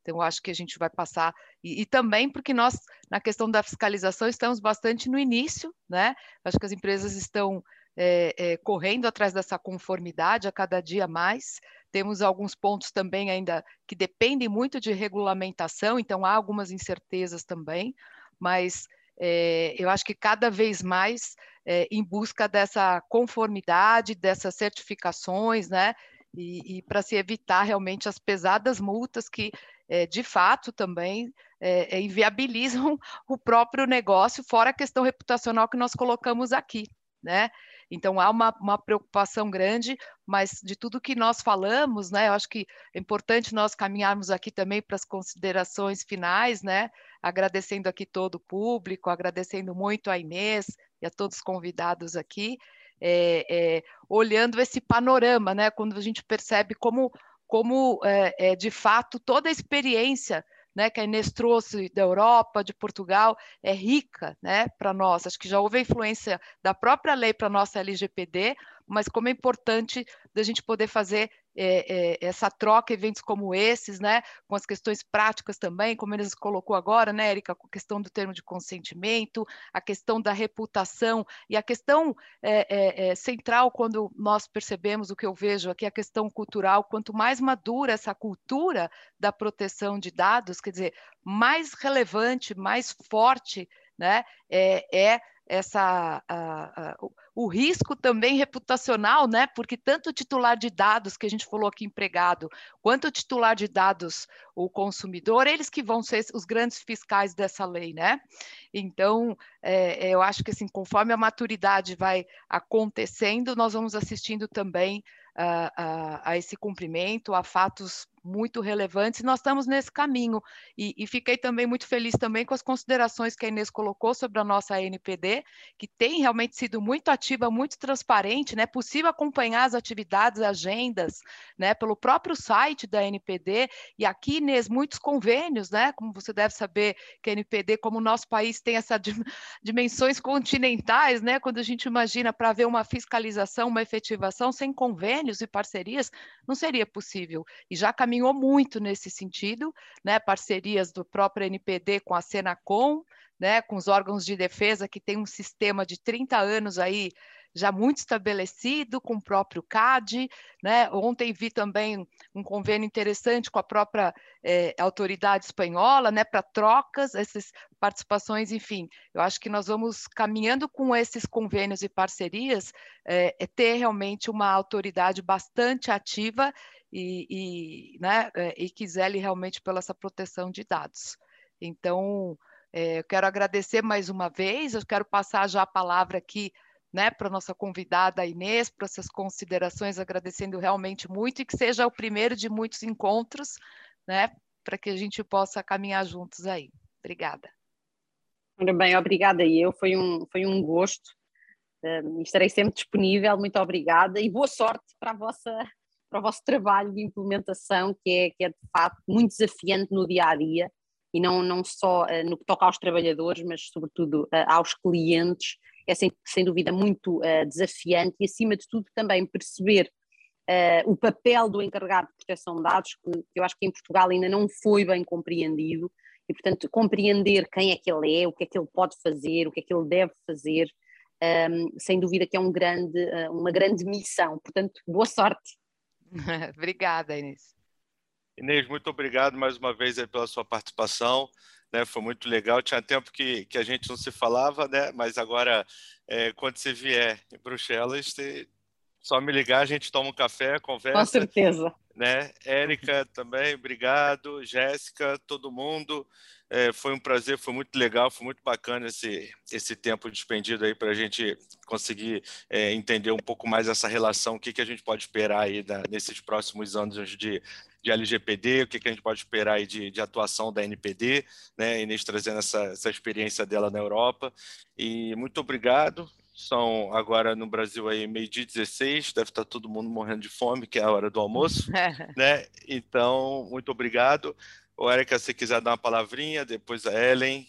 Então, acho que a gente vai passar. E, e, também porque nós, na questão da fiscalização, estamos bastante no início, né? Acho que as empresas estão é, é, correndo atrás dessa conformidade a cada dia mais. Temos alguns pontos também ainda que dependem muito de regulamentação, então há algumas incertezas também, mas é, eu acho que cada vez mais em busca dessa conformidade, dessas certificações, né? E, e para se evitar realmente as pesadas multas que, de fato, também inviabilizam o próprio negócio, fora a questão reputacional que nós colocamos aqui, né? Então há uma, uma, preocupação grande, mas de tudo que nós falamos, né, eu acho que é importante nós caminharmos aqui também para as considerações finais, né, agradecendo aqui todo o público, agradecendo muito a Inês e a todos os convidados aqui, é, é, olhando esse panorama, né, quando a gente percebe como, como é, é de fato toda a experiência né, que a Inês trouxe da Europa, de Portugal, é rica né, para nós. Acho que já houve a influência da própria lei para a nossa LGPD, mas como é importante da gente poder fazer é, é, essa troca, eventos como esses, né, com as questões práticas também, como eles colocou agora, né, Erika, com a questão do termo de consentimento, a questão da reputação e a questão é, é, é central quando nós percebemos o que eu vejo aqui, a questão cultural, quanto mais madura essa cultura da proteção de dados, quer dizer, mais relevante, mais forte, né, é, é essa a, a, o risco também reputacional, né? Porque tanto o titular de dados que a gente falou aqui empregado, quanto o titular de dados, o consumidor, eles que vão ser os grandes fiscais dessa lei, né? Então, é, eu acho que assim, conforme a maturidade vai acontecendo, nós vamos assistindo também a, a, a esse cumprimento, a fatos muito relevantes, e nós estamos nesse caminho. E, e, fiquei também muito feliz também com as considerações que a Inês colocou sobre a nossa NPD, que tem realmente sido muito ativa, muito transparente, né? É possível acompanhar as atividades, agendas, né? Pelo próprio site da NPD, e aqui, Inês, muitos convênios, né? Como você deve saber que a NPD, como o nosso país tem essas dimensões continentais, né? Quando a gente imagina para ver uma fiscalização, uma efetivação sem convênios e parcerias, não seria possível. E já caminhou muito nesse sentido, né? Parcerias do próprio NPD com a Senacom, né? Com os órgãos de defesa que tem um sistema de 30 anos aí já muito estabelecido com o próprio CAD, né? Ontem vi também um convênio interessante com a própria é, autoridade espanhola, né? Para trocas, essas participações, enfim. Eu acho que nós vamos caminhando com esses convênios e parcerias, é, é ter realmente uma autoridade bastante ativa e, e, né, é, e zele realmente pela essa proteção de dados. Então, é, eu quero agradecer mais uma vez, eu quero passar já a palavra aqui né, para nossa convidada Inês, para essas considerações, agradecendo realmente muito e que seja o primeiro de muitos encontros, né, para que a gente possa caminhar juntos aí. Obrigada. Muito bem, obrigada e eu, foi um, foi um gosto, uh, estarei sempre disponível, muito obrigada e boa sorte para a vossa para o vosso trabalho de implementação, que é, que é de facto muito desafiante no dia a dia, e não, não só uh, no que toca aos trabalhadores, mas sobretudo uh, aos clientes, é sem, sem dúvida muito uh, desafiante e, acima de tudo, também perceber o papel do encarregado de proteção de dados, que, que eu acho que em Portugal ainda não foi bem compreendido, e, portanto, compreender quem é que ele é, o que é que ele pode fazer, o que é que ele deve fazer, um, ehm, sem dúvida que é um grande, uma grande missão. Portanto, boa sorte. Obrigada, Inês. Inês, muito obrigado mais uma vez pela sua participação. Né, foi muito legal. Tinha tempo que, que a gente não se falava, né? Mas agora, é, quando você vier em Bruxelas, você, só me ligar, a gente toma um café, conversa. Com certeza. Né? Érica também, obrigado. Jéssica, todo mundo. É, foi um prazer, foi muito legal, foi muito bacana esse, esse tempo despendido aí para a gente conseguir é, entender um pouco mais essa relação, o que, que a gente pode esperar aí da, nesses próximos anos de, de LGPD, o que, que a gente pode esperar aí de, de atuação da NPD, né? Inês trazendo essa, essa experiência dela na Europa. E muito obrigado. São agora no Brasil aí meio-dia 16, deve estar todo mundo morrendo de fome, que é a hora do almoço, né? Então, muito obrigado. Ou Érica, se quiser dar uma palavrinha, depois a Ellen.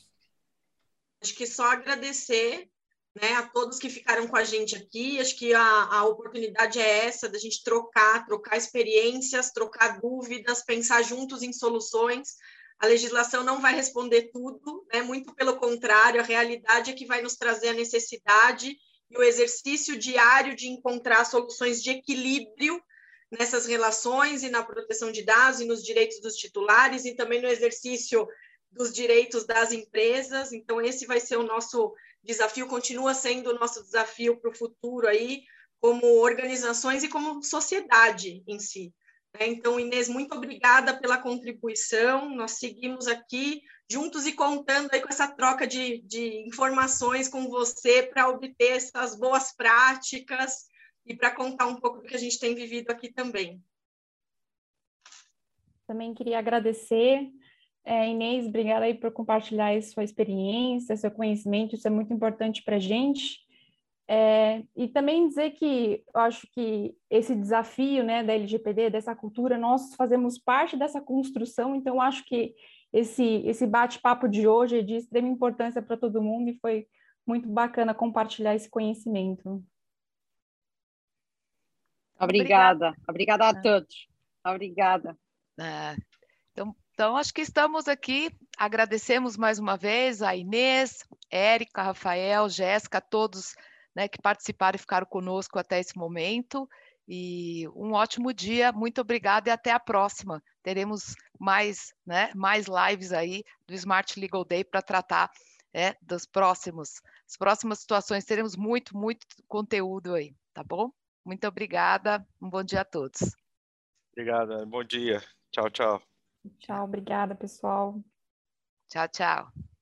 Acho que só agradecer né, a todos que ficaram com a gente aqui. Acho que a, a oportunidade é essa, da gente trocar, trocar experiências, trocar dúvidas, pensar juntos em soluções. A legislação não vai responder tudo, né? muito pelo contrário, a realidade é que vai nos trazer a necessidade e o exercício diário de encontrar soluções de equilíbrio nessas relações e na proteção de dados e nos direitos dos titulares e também no exercício dos direitos das empresas. Então, esse vai ser o nosso desafio, continua sendo o nosso desafio para o futuro aí, como organizações e como sociedade em si. Né? Então, Inês, muito obrigada pela contribuição. Nós seguimos aqui juntos e contando aí com essa troca de, de informações com você para obter essas boas práticas e para contar um pouco do que a gente tem vivido aqui também. Também queria agradecer, é, Inês, obrigada aí por compartilhar sua experiência, seu conhecimento, isso é muito importante para a gente. É, e também dizer que eu acho que esse desafio né, da LGPD, dessa cultura, nós fazemos parte dessa construção, então acho que esse, esse bate-papo de hoje é de extrema importância para todo mundo e foi muito bacana compartilhar esse conhecimento. Obrigada. Obrigada, a todos. Obrigada. É, então, então, acho que estamos aqui. Agradecemos mais uma vez a Inês, Érica, Rafael, Jéssica, todos né, que participaram e ficaram conosco até esse momento. E um ótimo dia, muito obrigada e até a próxima. Teremos mais, né, mais lives aí do Smart Legal Day para tratar é, dos próximos, as próximas situações. Teremos muito, muito conteúdo aí, tá bom? Muito obrigada. Um bom dia a todos. Obrigada. Bom dia. Tchau, tchau. Tchau, obrigada, pessoal. Tchau, tchau.